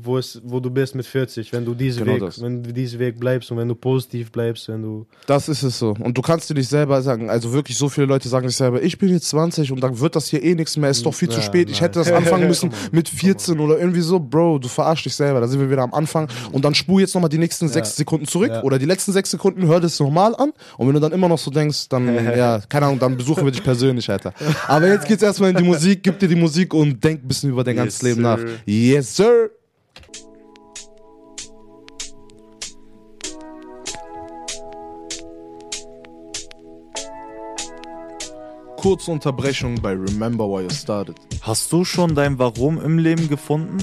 wo, es, wo du bist mit 40, wenn du diesen Genau Weg, das. wenn du diesen Weg bleibst und wenn du positiv bleibst, wenn du Das ist es so. Und du kannst dir nicht selber sagen, also wirklich so viele Leute sagen sich selber, ich bin jetzt 20 und dann wird das hier eh nichts mehr, ist doch viel zu Ja, spät, ich nein. hätte das anfangen müssen mit 14 oder irgendwie so, Bro, du verarsch dich selber, da sind wir wieder am Anfang und dann spur jetzt nochmal die nächsten sechs Sekunden zurück Ja. oder die letzten sechs Sekunden, hör das nochmal an und wenn du dann immer noch so denkst, dann, ja, keine Ahnung, dann besuchen wir dich persönlich, Alter. Aber jetzt geht's erstmal in die Musik, gib dir die Musik und denk ein bisschen über dein ganzes Yes, Leben nach. sir. Yes, sir! Kurze Unterbrechung bei Remember Why You Started. Hast du schon dein Warum im Leben gefunden?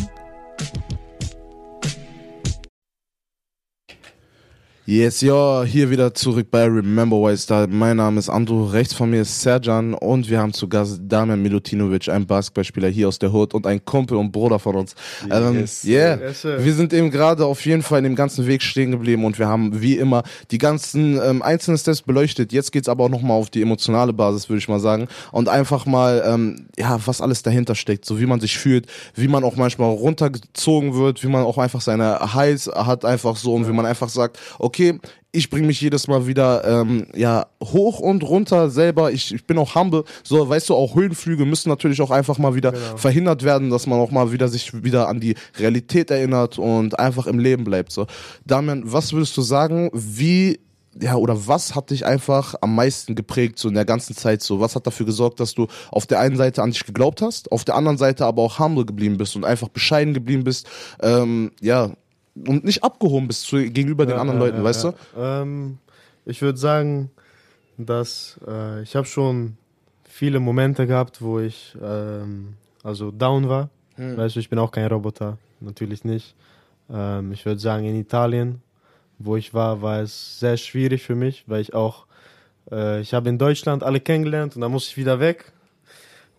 Yes, ja, hier wieder zurück bei Remember Why Started. Mein Name ist Andrew, rechts von mir ist Serjan und wir haben zu Gast Damian Milutinovic, ein Basketballspieler hier aus der Hood und ein Kumpel und Bruder von uns. Ähm, Yes, yeah, Yes, wir sind eben gerade auf jeden Fall in dem ganzen Weg stehen geblieben und wir haben wie immer die ganzen ähm, einzelnen Steps beleuchtet. Jetzt geht's aber auch nochmal auf die emotionale Basis, würde ich mal sagen. Und einfach mal, ähm, ja, was alles dahinter steckt, so wie man sich fühlt, wie man auch manchmal runtergezogen wird, wie man auch einfach seine Highs hat, einfach so und wie man einfach sagt, okay, ich bringe mich jedes Mal wieder ähm, ja hoch und runter selber. Ich, ich bin auch humble. So, weißt du, auch Höhenflüge müssen natürlich auch einfach mal wieder verhindert werden, dass man auch mal wieder sich wieder an die Realität erinnert und einfach im Leben bleibt. So, Damian, was würdest du sagen? Wie ja, oder was hat dich einfach am meisten geprägt, so in der ganzen Zeit so? Was hat dafür gesorgt, dass du auf der einen Seite an dich geglaubt hast, auf der anderen Seite aber auch humble geblieben bist und einfach bescheiden geblieben bist, ähm, ja, und nicht abgehoben bist zu, gegenüber den Ja, anderen ja, Leuten, ja, weißt du? Ähm, ich würde sagen, dass äh, ich habe schon viele Momente gehabt, wo ich ähm, also down war. Hm. Weißt du, ich bin auch kein Roboter, natürlich nicht. Ähm, ich würde sagen, in Italien, wo ich war, war es sehr schwierig für mich, weil ich auch, äh, ich habe in Deutschland alle kennengelernt und dann musste ich wieder weg.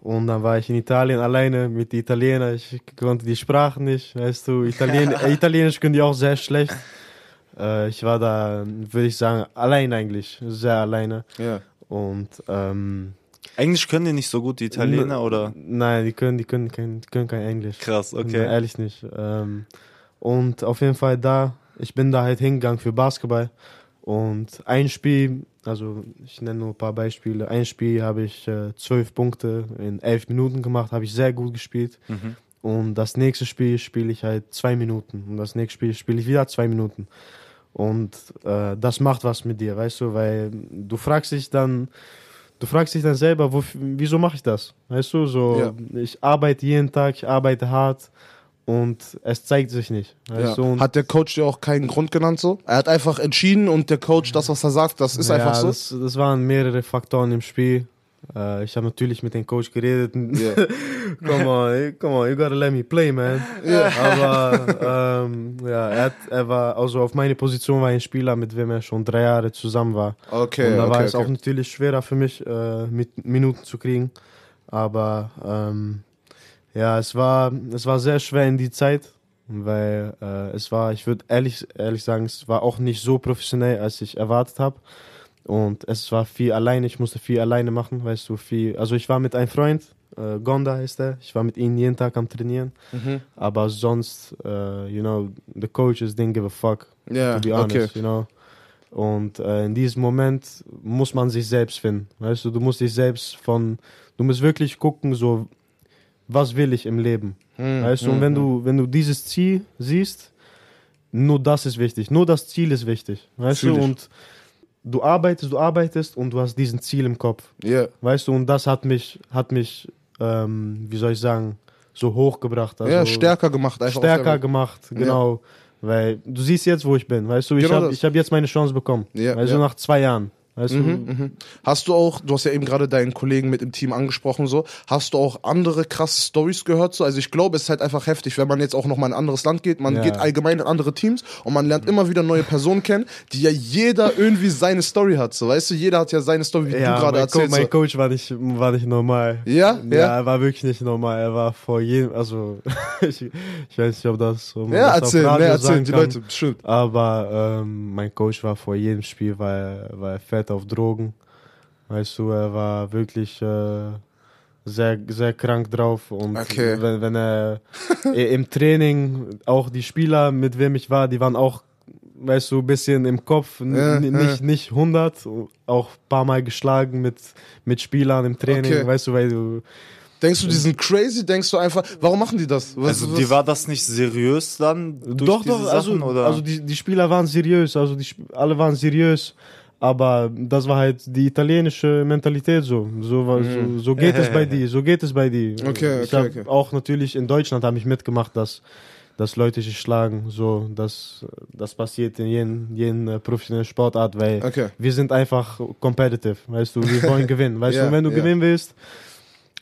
Und dann war ich in Italien alleine mit den Italienern. Ich konnte die Sprache nicht, weißt du. Italien, Italienisch können die auch sehr schlecht. Äh, ich war da, würde ich sagen, allein eigentlich, sehr alleine. Ja. Und ähm, Englisch können die nicht so gut, die Italiener, oder? Nein, die können, die können, kein, die können kein Englisch. Krass, Nein, okay. ehrlich nicht. Ähm, und auf jeden Fall da, ich bin da halt hingegangen für Basketball. Und ein Spiel, also ich nenne nur ein paar Beispiele. Ein Spiel habe ich äh, zwölf Punkte in elf Minuten gemacht, habe ich sehr gut gespielt. Mhm. Und das nächste Spiel spiele ich halt zwei Minuten. Und das nächste Spiel spiele ich wieder zwei Minuten. Und äh, das macht was mit dir, weißt du, weil du fragst dich dann, du fragst dich dann selber, wo, wieso mache ich das? Weißt du, so, Ja. ich arbeite jeden Tag, ich arbeite hart und es zeigt sich nicht. Ja. Und Hat der Coach dir auch keinen Grund genannt so? Er hat einfach entschieden und der Coach, das, was er sagt, das ist ja, einfach so. Das, das waren mehrere Faktoren im Spiel. Äh, ich habe natürlich mit dem Coach geredet. Ja. come on, come on, you gotta let me play, man. Aber ähm, ja, er, hat, er war, also auf meine Position war ein Spieler, mit dem er schon drei Jahre zusammen war. Okay, Und da war okay, es auch natürlich schwerer für mich, äh, mit Minuten zu kriegen. Aber ähm, ja, es war, es war sehr schwer in die Zeit. weil äh, es war, ich würde ehrlich, ehrlich sagen, es war auch nicht so professionell, als ich erwartet habe. Und es war viel alleine, ich musste viel alleine machen, weißt du, viel. Also ich war mit einem Freund, äh, Gonda heißt er, ich war mit ihm jeden Tag am Trainieren. Mhm. Aber sonst, äh, you know, the coaches didn't give a fuck, Ja, to be honest, okay. you know. Und äh, in diesem Moment muss man sich selbst finden, weißt du, du musst dich selbst von, du musst wirklich gucken, so, was will ich im Leben, Mhm. weißt du, und wenn du, wenn du dieses Ziel siehst, nur das ist wichtig, nur das Ziel ist wichtig, weißt Fühl du, und du arbeitest, du arbeitest und du hast diesen Ziel im Kopf, Ja, weißt du, und das hat mich, hat mich, ähm, wie soll ich sagen, so hochgebracht. Also ja, stärker gemacht. Einfach stärker gemacht, genau. Weil du siehst jetzt, wo ich bin, weißt du, ich Genau habe hab jetzt meine Chance bekommen. Ja, weißt ja. du, nach zwei Jahren. Weißt Mhm, du, mhm. Hast du auch, du hast ja eben gerade deinen Kollegen mit im Team angesprochen, so, hast du auch andere krasse Stories gehört? So? Also ich glaube, es ist halt einfach heftig, wenn man jetzt auch noch mal in ein anderes Land geht, man Ja. geht allgemein in andere Teams und man lernt immer wieder neue Personen kennen, die ja jeder irgendwie seine Story hat, so, weißt du, jeder hat ja seine Story, wie ja, du gerade mein, Co erzählst. mein So. Coach war nicht, war nicht normal. Ja? Ja, Ja? er war wirklich nicht normal. Er war vor jedem, also ich, ich weiß nicht, ob das, ob man Ja, das auf erzähl, Radio ne, erzähl, sagen die kann. Leute, bestimmt. Aber ähm, mein Coach war vor jedem Spiel, er, war er fett auf Drogen. Weißt du, er war wirklich äh, sehr, sehr krank drauf. Und Okay. wenn, wenn er im Training, auch die Spieler, mit wem ich war, die waren auch, weißt du, ein bisschen im Kopf, Ja, ja. nicht, nicht 100, auch ein paar Mal geschlagen mit, mit Spielern im Training, Okay. weißt du, weil du. Denkst du, die sind crazy? Denkst du einfach, warum machen die das? Was, Also was? dir war das nicht seriös dann? Durch doch, diese doch, also, Sachen, oder? also die, die Spieler waren seriös, also die, alle waren seriös, aber das war halt die italienische Mentalität so. So, war, so, so geht es bei die, so geht es bei die. Mhm. Okay, ich okay, okay. Auch natürlich in Deutschland habe ich mitgemacht, dass, dass Leute sich schlagen, so, das, das passiert in jeden, jeden äh, professionellen Sportart, weil Okay. wir sind einfach competitive, weißt du, wir wollen gewinnen, weißt Ja, du, und wenn du ja. gewinnen willst,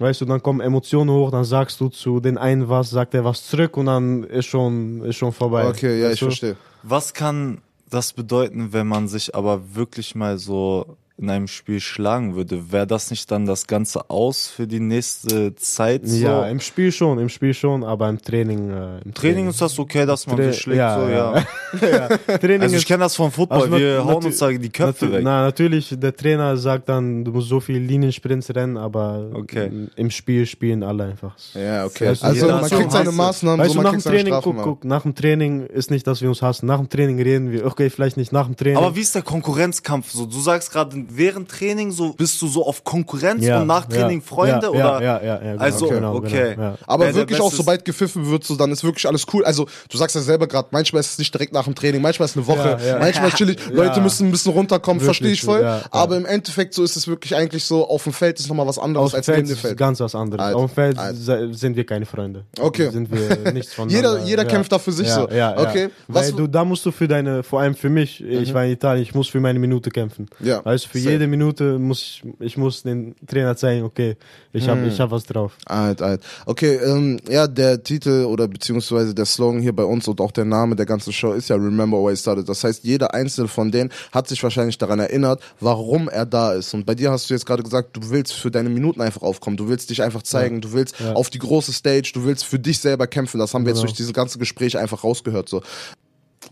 Weißt du, dann kommen Emotionen hoch, dann sagst du zu den einen was, sagt er was zurück und dann ist schon, ist schon vorbei. Okay, ja, Weißt ich du? verstehe. Was kann das bedeuten, wenn man sich aber wirklich mal so in einem Spiel schlagen würde? Wäre das nicht dann das Ganze aus für die nächste Zeit? So? Ja, im Spiel schon, im Spiel schon, aber im Training. Äh, im Training ist das okay, dass man Tra- sich schlägt, ja, so, ja. ja. ja. Training Also ich kenne das vom Football, Also wir hauen uns da die Köpfe weg. Na, natürlich, der Trainer sagt dann, du musst so viel Liniensprints rennen, aber Okay. im Spiel spielen alle einfach. Ja, okay. Also jeder man kriegt seine. Maßnahmen, Weißt so du, man nach dem kriegt seine Training, guck, guck, nach dem Training ist nicht, dass wir uns hassen. Nach dem Training reden wir, okay, vielleicht nicht nach dem Training. Aber wie ist der Konkurrenzkampf so? Du sagst gerade, während Training so bist du so auf Konkurrenz Ja, und nach Training ja, Freunde ja, oder? Ja, ja, ja, ja genau, Also, genau, okay. Genau, ja. Aber Wer der wirklich auch, sobald gepfiffen wird, so, dann ist wirklich alles cool. Also, du sagst ja selber gerade, manchmal ist es nicht direkt nach dem Training, manchmal ist es eine Woche, Ja, ja. manchmal ist chillig, Leute müssen ein bisschen runterkommen, verstehe ich voll. ja, ja. Aber im Endeffekt, so ist es wirklich eigentlich so, auf dem Feld ist nochmal was anderes Auf dem als neben Feld dem ist Feld. ganz was anderes. Alt, Auf dem Feld alt. se- sind wir keine Freunde. Okay. Sind wir nichts von Jeder, jeder kämpft da für sich ja, so. Ja, ja. okay. Weil Was, Mhm. du, da musst du für deine, vor allem für mich, ich war in Italien, ich muss für meine Minute kämpfen. Ja, Weißt du, für safe. jede Minute muss ich, ich muss den Trainer zeigen, okay, ich habe Mhm. ich hab was drauf. Alt, alt. Okay, ähm, ja, der Titel oder beziehungsweise der Slogan hier bei uns und auch der Name der ganzen Show ist ja Remember Why I Started. Das heißt, jeder einzelne von denen hat sich wahrscheinlich daran erinnert, warum er da ist. Und bei dir hast du jetzt gerade gesagt, du willst für deine Minuten einfach aufkommen, du willst dich einfach zeigen, du willst Ja. auf die große Stage, du willst für dich selber kämpfen. Das haben wir jetzt Genau. durch dieses ganze Gespräch einfach rausgehört. So.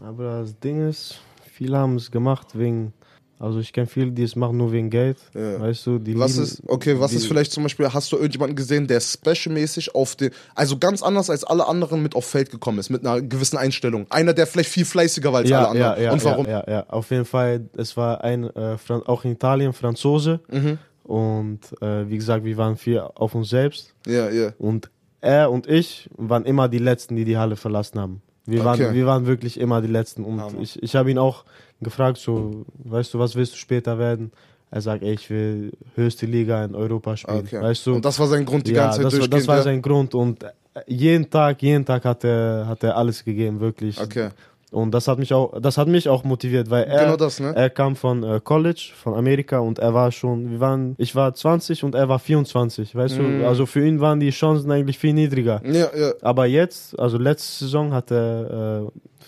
Aber das Ding ist, viele haben es gemacht wegen, also ich kenne viele, die es machen nur wegen Geld. Ja. Weißt du, die Was lieben- ist, okay, was ist vielleicht zum Beispiel, hast du irgendjemanden gesehen, der specialmäßig auf den, also ganz anders als alle anderen mit auf Feld gekommen ist, mit einer gewissen Einstellung. Einer, der vielleicht viel fleißiger war als alle ja, anderen. ja, ja, Und warum? Ja, ja, auf jeden Fall. Es war ein, äh, auch in Italien, Franzose. Mhm. Und äh, wie gesagt, wir waren viel auf uns selbst. Ja, ja. Und er und ich waren immer die Letzten, die die Halle verlassen haben. Wir, Okay. waren, wir waren wirklich immer die Letzten. Und Hammer. ich, ich habe ihn auch gefragt, so, weißt du, was willst du später werden? Er sagt, ey, ich will höchste Liga in Europa spielen. Okay. Weißt du? Und das war sein Grund die ja, ganze Zeit das, das war sein Grund. Und jeden Tag, jeden Tag hat er, hat er alles gegeben, wirklich. Okay. Und das hat mich auch, das hat mich auch motiviert, weil er, Genau das, ne? er kam von äh, College, von Amerika und er war schon, wir waren, ich war 20 und er war 24, weißt Mhm. du? Also für ihn waren die Chancen eigentlich viel niedriger. Ja, ja. Aber jetzt, also letzte Saison hat er,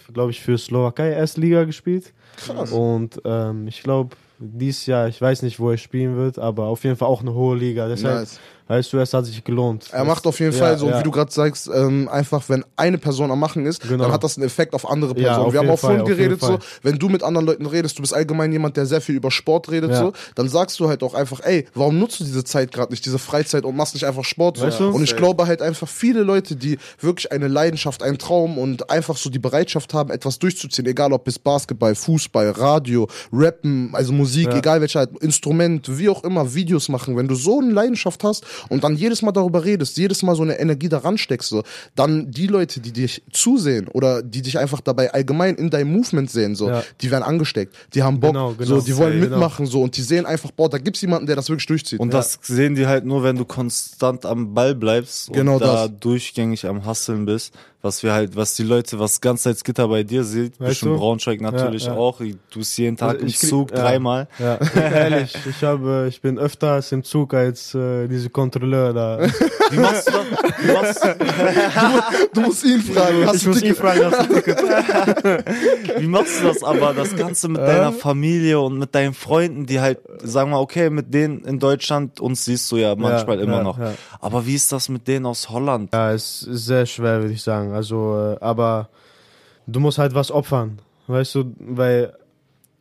äh, glaube ich, für Slowakei Erstliga gespielt. Krass. Und ähm, ich glaube, dieses Jahr, ich weiß nicht, wo er spielen wird, aber auf jeden Fall auch eine hohe Liga. Deshalb Nice. Weißt du, es hat sich gelohnt. Er macht auf jeden Ja, Fall so, ja. wie du gerade sagst, ähm, einfach, wenn eine Person am Machen ist, Genau. dann hat das einen Effekt auf andere Ja, Personen. auf Wir haben auch vorhin geredet, so, wenn du mit anderen Leuten redest, du bist allgemein jemand, der sehr viel über Sport redet, Ja. so, dann sagst du halt auch einfach, ey, warum nutzt du diese Zeit gerade nicht, diese Freizeit und machst nicht einfach Sport? So. Weißt du? Und ich glaube halt einfach, viele Leute, die wirklich eine Leidenschaft, einen Traum und einfach so die Bereitschaft haben, etwas durchzuziehen, egal ob es Basketball, Fußball, Radio, Rappen, also Musik, Ja. egal welcher Instrument, wie auch immer, Videos machen, wenn du so eine Leidenschaft hast und dann jedes Mal darüber redest, jedes Mal so eine Energie da ransteckst, so, dann die Leute, die dich zusehen oder die dich einfach dabei allgemein in deinem Movement sehen, so, Ja. die werden angesteckt, die haben Bock, Genau, genau. so, die wollen Genau. mitmachen, so, und die sehen einfach, boah, da gibt's jemanden, der das wirklich durchzieht. Und das sehen die halt nur, wenn du konstant am Ball bleibst und Genau da das. durchgängig am Hasseln bist. Was wir halt, was die Leute, was ganz als Gitter bei dir sieht, Weißt bestimmt du? Braunschweig natürlich Ja, ja. auch. Du bist jeden Tag Also im krieg- Zug ja. dreimal. Ja, ehrlich, ich habe, ich bin öfters im Zug als äh, diese Kontrolleur da. Wie machst du das? Wie machst, du musst ihn fragen, hast ich du muss ihn fragen, hast du Ticket? wie machst du das aber, das Ganze mit deiner Familie und mit deinen Freunden, die halt, sagen wir, okay, mit denen in Deutschland, uns siehst du ja manchmal immer ja, noch. ja. Aber wie ist das mit denen aus Holland? Ja, es ist sehr schwer, würde ich sagen. Also, äh, aber du musst halt was opfern, weißt du, weil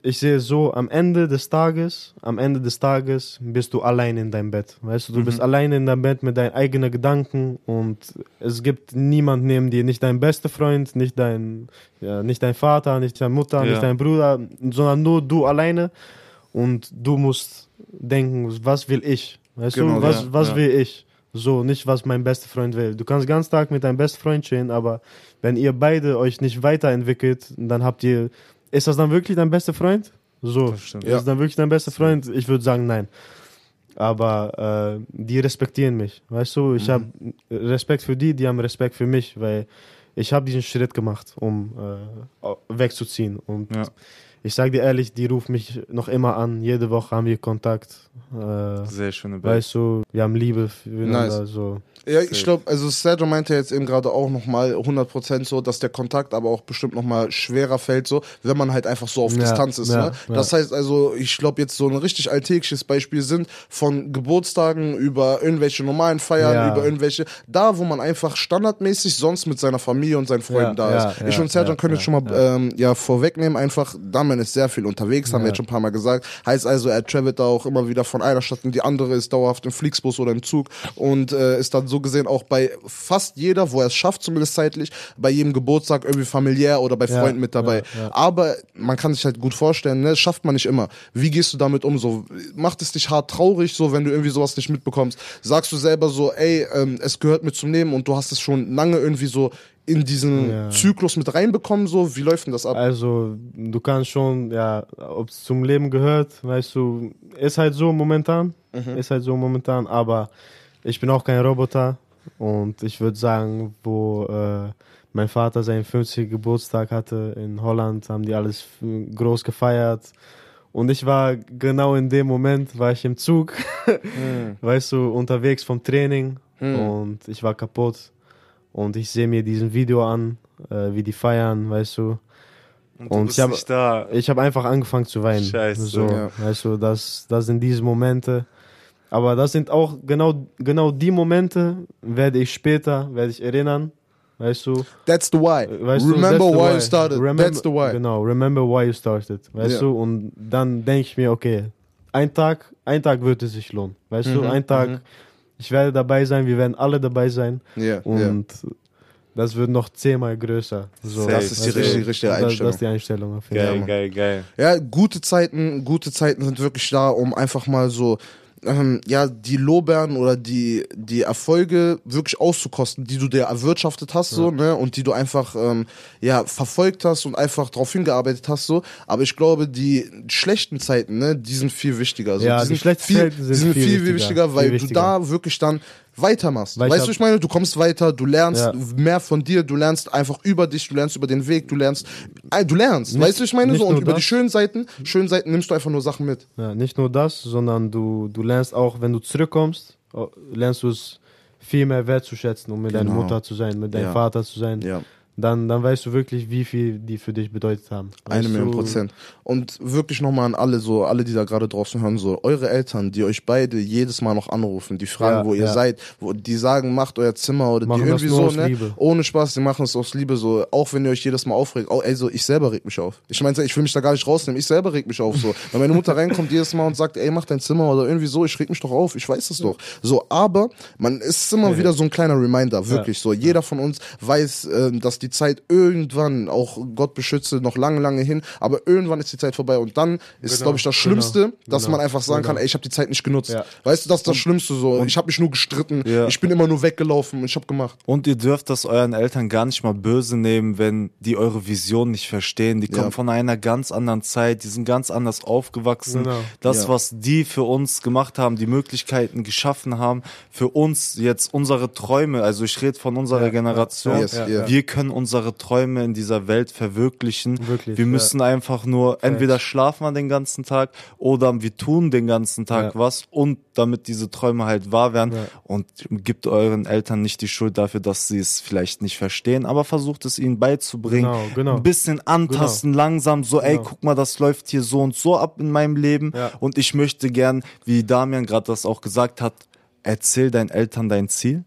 ich sehe es so, am Ende des Tages, am Ende des Tages bist du allein in deinem Bett, weißt du, du bist allein in deinem Bett mit deinen eigenen Gedanken und es gibt niemand neben dir, nicht dein bester Freund, nicht dein, ja, nicht dein Vater, nicht deine Mutter, Ja. nicht dein Bruder, sondern nur du alleine und du musst denken, was will ich, weißt Genau, du, was, ja, was will ich? So, nicht was mein bester Freund will. Du kannst ganz Tag mit deinem besten Freund chillen, aber wenn ihr beide euch nicht weiterentwickelt, dann habt ihr. Ist das dann wirklich dein bester Freund? So. Das stimmt. Ist Ja. das dann wirklich dein bester Freund? Ich würde sagen, nein. Aber äh, die respektieren mich. Weißt du, ich habe Respekt für die, die haben Respekt für mich, weil ich habe diesen Schritt gemacht, um äh, wegzuziehen. Und Ja. Ich sage dir ehrlich, die rufen mich noch immer an. Jede Woche haben wir Kontakt. Äh, Sehr schöne Bilder. Weißt du, wir haben Liebe füreinander. Nice. So. Ja, ich glaube, also Sergio meinte jetzt eben gerade auch nochmal 100% so, dass der Kontakt aber auch bestimmt nochmal schwerer fällt, so, wenn man halt einfach so auf Ja, Distanz ist. ja, ne? ja. Das heißt also, ich glaube jetzt so ein richtig alltägliches Beispiel sind von Geburtstagen über irgendwelche normalen Feiern, über irgendwelche, da wo man einfach standardmäßig sonst mit seiner Familie und seinen Freunden da ist. ich und Sergio können jetzt schon mal Ähm, ja vorwegnehmen, einfach, Damen ist sehr viel unterwegs, haben wir jetzt schon ein paar Mal gesagt. Heißt also, er travelt da auch immer wieder von einer Stadt in die andere, ist dauerhaft im Flixbus oder im Zug und äh, ist dann so gesehen auch bei fast jeder, wo er es schafft, zumindest zeitlich, bei jedem Geburtstag irgendwie familiär oder bei Ja, Freunden mit dabei. ja, ja. Aber man kann sich halt gut vorstellen, ne, das schafft man nicht immer. Wie gehst du damit um? So, macht es dich hart traurig, so wenn du irgendwie sowas nicht mitbekommst? Sagst du selber so, ey, ähm, es gehört mit zum Leben und du hast es schon lange irgendwie so in diesen Ja. Zyklus mit reinbekommen, so, wie läuft denn das ab? Also, du kannst schon, ja, ob es zum Leben gehört, weißt du, ist halt so momentan. Mhm. Ist halt so momentan, aber ich bin auch kein Roboter und ich würde sagen, wo äh, mein Vater seinen 50. Geburtstag hatte in Holland, haben die alles groß gefeiert. Und ich war genau in dem Moment, war ich im Zug, Mhm. weißt du, unterwegs vom Training Hm. und ich war kaputt. Und ich sehe mir diesen Video an, äh, wie die feiern, weißt du. Und, und du bist ich hab- habe einfach angefangen zu weinen. Scheiße. So, Ja. weißt du, das, das sind diese Momente. Aber das sind auch genau, genau die Momente, werde ich später, werde ich erinnern. Weißt du, That's the why. weißt du, Remember that's the why you started. Remember, That's the why. Genau, remember why you started. Weißt Ja. du, und dann denke ich mir, okay, ein Tag, ein Tag wird es sich lohnen. Weißt du, Mhm, ein Tag, mhm. ich werde dabei sein, wir werden alle dabei sein. Ja, ja. Und das wird noch zehnmal größer. So, Das ist die weißt du, richtige- richtige das- Das Einstellung. ist die Einstellung auf jeden Geil, Fall. geil, geil. Ja, gute Zeiten, gute Zeiten sind wirklich da, um einfach mal so ähm, ja die Lorbeeren oder die die Erfolge wirklich auszukosten, die du dir erwirtschaftet hast so ne und die du einfach ähm, ja verfolgt hast und einfach darauf hingearbeitet hast so. Aber ich glaube die schlechten Zeiten ne, die sind viel wichtiger. So. Ja, die die sind schlechten viel, Zeiten sind sind viel viel, wichtiger, wichtiger, weil viel du wichtiger. da wirklich dann weitermachst. Weil weißt du, ich meine, du kommst weiter, du lernst Ja. mehr von dir, du lernst einfach über dich, du lernst über den Weg, du lernst, äh, du lernst, Nicht- weißt du, ich meine so und über die das. schönen Seiten, schönen Seiten nimmst du einfach nur Sachen mit. Ja, nicht nur das, sondern du, du lernst auch, wenn du zurückkommst, oh, lernst du es viel mehr wertzuschätzen, um mit deiner Genau. Mutter zu sein, mit deinem Ja. Vater zu sein. Ja. Dann, dann weißt du wirklich, wie viel die für dich bedeutet haben. Eine Weißt Million du, Prozent. Und wirklich nochmal an alle, so, alle, die da gerade draußen hören, so, eure Eltern, die euch beide jedes Mal noch anrufen, die fragen, Ja, wo ihr ja. seid, wo, die sagen, macht euer Zimmer oder Machen die irgendwie so, aus ne? Liebe. Ohne Spaß, die machen es aus Liebe, so, auch wenn ihr euch jedes Mal aufregt. Oh, ey, so, ich selber reg mich auf. Ich meine, ich will mich da gar nicht rausnehmen, ich selber reg mich auf, so. Wenn meine Mutter reinkommt jedes Mal und sagt, ey, mach dein Zimmer oder irgendwie so, ich reg mich doch auf, ich weiß es doch. So, aber, man ist immer wieder so ein kleiner Reminder, wirklich so. Jeder von uns weiß, ähm, dass die Zeit irgendwann, auch Gott beschütze, noch lange, lange hin, aber irgendwann ist die Zeit vorbei und dann ist, Genau, glaube ich, das genau, Schlimmste, dass genau, man einfach sagen kann, genau. ey, ich habe die Zeit nicht genutzt. Ja. Weißt du, das ist das Schlimmste so. Ich habe mich nur gestritten, Ja. ich bin immer nur weggelaufen, ich habe gemacht. Und ihr dürft das euren Eltern gar nicht mal böse nehmen, wenn die eure Vision nicht verstehen. Die kommen Ja. von einer ganz anderen Zeit, die sind ganz anders aufgewachsen. Genau. Das, was die für uns gemacht haben, die Möglichkeiten geschaffen haben, für uns jetzt unsere Träume, also ich rede von unserer Generation, yes, wir können unsere Träume in dieser Welt verwirklichen. Wirklich, wir ja. müssen einfach nur, entweder schlafen wir den ganzen Tag oder wir tun den ganzen Tag Ja. was und damit diese Träume halt wahr werden. Ja. Und gibt euren Eltern nicht die Schuld dafür, dass sie es vielleicht nicht verstehen, aber versucht es ihnen beizubringen. Genau, genau. Ein bisschen antasten, langsam, so, ey, Genau. guck mal, das läuft hier so und so ab in meinem Leben. Und ich möchte gern, wie Damian gerade das auch gesagt hat, erzähl deinen Eltern dein Ziel.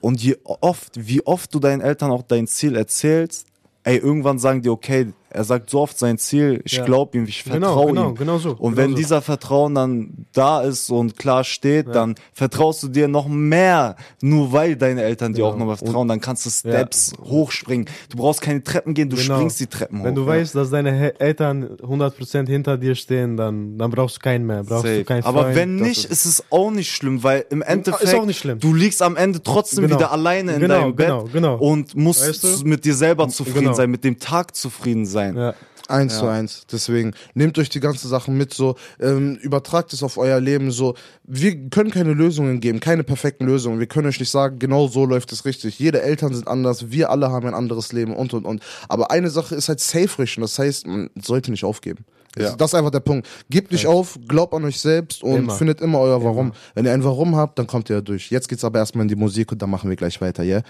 Und je oft, wie oft du deinen Eltern auch dein Ziel erzählst, ey, irgendwann sagen die, okay, er sagt so oft sein Ziel, ich Ja. glaube ihm, ich Genau, vertraue genau, ihm. genau so, Und genau wenn so. dieser Vertrauen dann da ist und klar steht, dann vertraust du dir noch mehr, nur weil deine Eltern dir Genau. auch nochmal vertrauen. Dann kannst du Steps hochspringen. Du brauchst keine Treppen gehen, du Genau. springst die Treppen hoch. Wenn du ja. weißt, dass deine Eltern 100% hinter dir stehen, dann, dann brauchst du keinen mehr. Brauchst Safe. du keinen Aber Freund, wenn das nicht, ist- es auch nicht schlimm, weil im Endeffekt du liegst am Ende trotzdem Genau. wieder alleine in Genau, deinem Bett genau, genau. und musst Weißt du? mit dir selber zufrieden Genau. sein, mit dem Tag zufrieden sein. Ja. Eins zu eins. Deswegen nehmt euch die ganzen Sachen mit, so ähm, übertragt es auf euer Leben. So, wir können keine Lösungen geben, keine perfekten Lösungen. Wir können euch nicht sagen, genau so läuft es richtig. Jede Eltern sind anders, wir alle haben ein anderes Leben und und und. Aber eine Sache ist halt safe richten. Das heißt, man sollte nicht aufgeben. Ja. Das ist einfach der Punkt. Gebt nicht auf, glaubt an euch selbst und Immer. findet immer euer Warum. Wenn ihr ein Warum habt, dann kommt ihr durch. Jetzt geht's aber erstmal in die Musik und dann machen wir gleich weiter, ja? Yeah?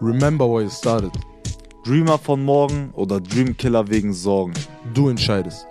Remember where you started. Dreamer von morgen oder Dreamkiller wegen Sorgen. Du entscheidest.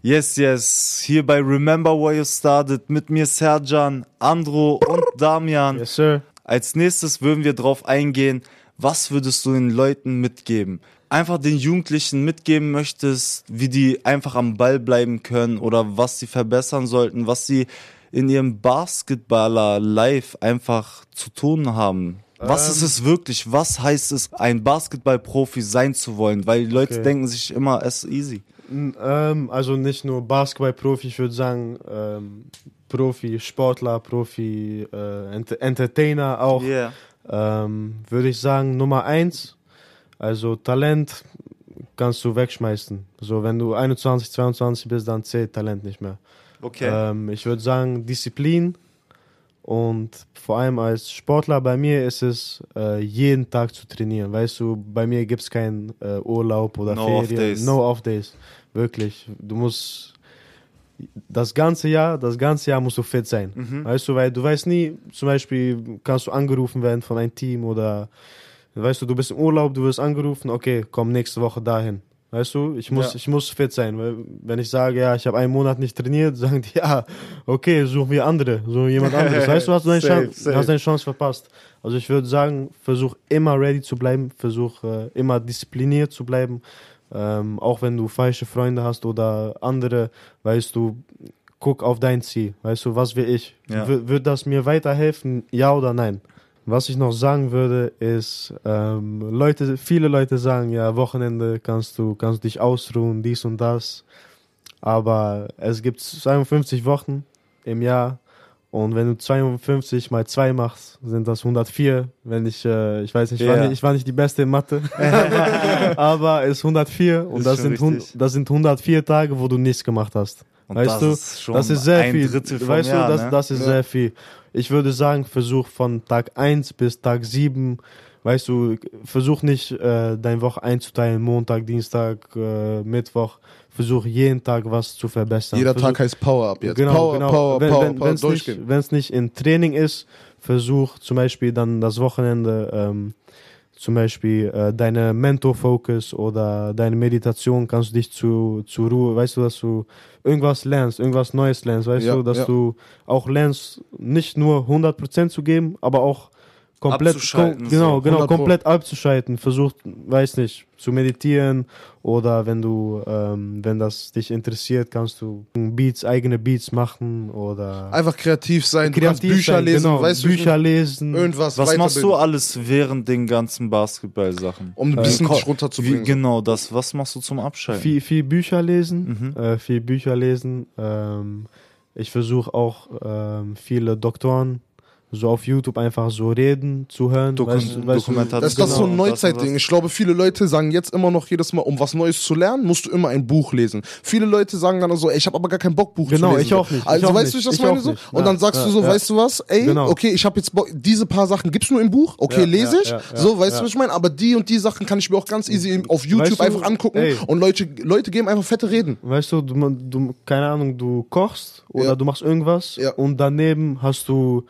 Yes, yes. Hier bei Remember Where You Started mit mir Serjan, Andro und Damian. Yes, sir. Als nächstes würden wir drauf eingehen, was würdest du den Leuten mitgeben? Einfach den Jugendlichen mitgeben möchtest, wie die einfach am Ball bleiben können oder was sie verbessern sollten, was sie in ihrem Basketballer-Life einfach zu tun haben. Was ist es wirklich? Was heißt es, ein Basketballprofi sein zu wollen? Weil die Leute Okay. denken sich immer, es ist easy. Ähm, also nicht nur Basketball-Profi, ich würde sagen ähm, Profi, Sportler, Profi, äh, Ent Entertainer auch. Yeah. Ähm, würde ich sagen Nummer eins. Also Talent kannst du wegschmeißen. So wenn du 21, 22 bist, dann zählt Talent nicht mehr. Okay. Ähm, ich würde sagen Disziplin und vor allem als Sportler bei mir ist es äh, jeden Tag zu trainieren. Weißt du, bei mir gibt es keinen äh, Urlaub oder No Ferien. Off-Days. No off days. Wirklich. Du musst das ganze Jahr, das ganze Jahr musst du fit sein. Mhm. Weißt du, weil du weißt nie, zum Beispiel kannst du angerufen werden von einem Team oder weißt du, du bist im Urlaub, du wirst angerufen, okay, komm nächste Woche dahin. Weißt du, ich muss, Ja. ich muss fit sein. Weil wenn ich sage, ja, ich habe einen Monat nicht trainiert, sagen die, ja, okay, suchen wir andere, suchen jemand anderes. Weißt du, hast du deine, Safe, Chance, safe. hast deine Chance verpasst. Also ich würde sagen, versuch immer ready zu bleiben, versuch äh, immer diszipliniert zu bleiben. Ähm, auch wenn du falsche Freunde hast oder andere, weißt du, guck auf dein Ziel. Weißt du, was will ich? Ja. Wird das mir weiterhelfen? Ja oder nein? Was ich noch sagen würde, ist, ähm, Leute, viele Leute sagen, ja, Wochenende kannst du, kannst dich ausruhen, dies und das. Aber es gibt 52 Wochen im Jahr. Und wenn du 52 mal 2 machst, sind das 104. Wenn ich, äh, ich weiß nicht, ich, war nicht, ich war nicht die Beste in Mathe, aber es ist 104 und Ist das sind, richtig. das sind 104 Tage, wo du nichts gemacht hast. Und weißt das du, ist schon das ist sehr ein viel. Drittel weißt Jahr, du, das, ne? das ist Ja. sehr viel. Ich würde sagen, versuch von Tag 1 bis Tag 7 weißt du, versuch nicht äh, deine Woche einzuteilen, Montag, Dienstag, äh, Mittwoch. Versuch jeden Tag was zu verbessern. Jeder versuch, Tag heißt Power Up jetzt. Genau, Power, genau. Power, wenn, Power, wenn, Power, wenn's nicht, durchgehen. Wenn es nicht in Training ist, versuch zum Beispiel dann das Wochenende ähm, zum Beispiel äh, deine Mentor-Focus oder deine Meditation kannst du dich zu, zu Ruhe, weißt du, dass du irgendwas lernst, irgendwas Neues lernst, weißt Ja, du, dass ja. du auch lernst, nicht nur 100% zu geben, aber auch komplett, Abzuschalten, kom genau, so. genau, 100 Pro. komplett abzuschalten, versucht, weiß nicht, zu meditieren oder wenn du, ähm, wenn das dich interessiert, kannst du Beats, eigene Beats machen oder Einfach kreativ sein, du kreativ Bücher sein, lesen, genau, weißt du, Bücher lesen. irgendwas Was machst du alles während den ganzen Basketball-Sachen? um ein bisschen Ko- dich Wie, runterzubringen. genau das. Was machst du zum Abschalten? viel, viel Bücher lesen, Mhm. äh, viel Bücher lesen. Ähm, ich versuche auch ähm, viele Doktoren so auf YouTube einfach so reden zu hören. Dokun- weißt, du- weißt du, Dokumentation. Das ist das so ein Genau, Neuzeitding. Ich glaube, viele Leute sagen jetzt immer noch jedes Mal, um was Neues zu lernen, musst du immer ein Buch lesen. Viele Leute sagen dann so, ey, ich habe aber gar keinen Bock, Buch Genau, zu lesen. ich auch nicht, ich Also auch weißt du, nicht, ich das ich meine so? Und Ja, dann sagst ja, du so, ja. weißt du was, ey, Genau. okay, ich habe jetzt Bock, diese paar Sachen gibt's nur im Buch, okay, Ja, lese ich, ja, ja, so, weißt ja. du, was ich meine? Aber die und die Sachen kann ich mir auch ganz easy auf YouTube Weißt du, einfach angucken ey. und Leute, Leute geben einfach fette Reden. Weißt du, du, du, keine Ahnung, du kochst oder Ja. du machst irgendwas Ja. und daneben hast du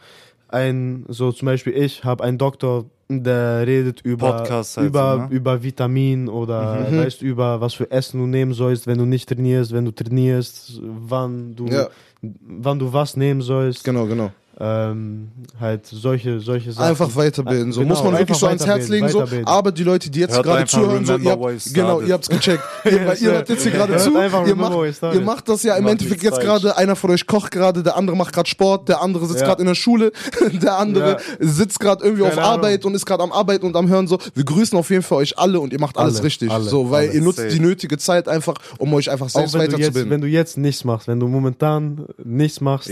ein, so zum Beispiel ich habe einen Doktor, der redet über, Podcast halt über, so, ne? über Vitamin oder Mhm. weißt über was für Essen du nehmen sollst, wenn du nicht trainierst, wenn du trainierst, wann du, Ja. wann du was nehmen sollst. Genau, genau. Ähm, halt solche, solche Sachen. Einfach weiterbilden. So Genau, muss man wirklich einfach so ans Herz legen. So. Aber die Leute, die jetzt Hört gerade zuhören, so, ihr habt, genau, ihr habt's gecheckt. ihr, weil ihr hört jetzt hier gerade zu. Ihr macht, ihr macht das ja im Macht Endeffekt jetzt gerade. Einer von euch kocht gerade, der andere macht gerade Sport, der andere sitzt Ja. gerade in der Schule, der andere Ja. sitzt gerade irgendwie Keine auf Ahnung. Arbeit und ist gerade am Arbeiten und am Hören. So, wir grüßen auf jeden Fall euch alle und ihr macht alles Alle, richtig. alle, so, weil alle. ihr nutzt Safe. die nötige Zeit einfach, um euch einfach selbst auch wenn du, jetzt, weiterzubilden. wenn du jetzt nichts machst, wenn du momentan nichts machst.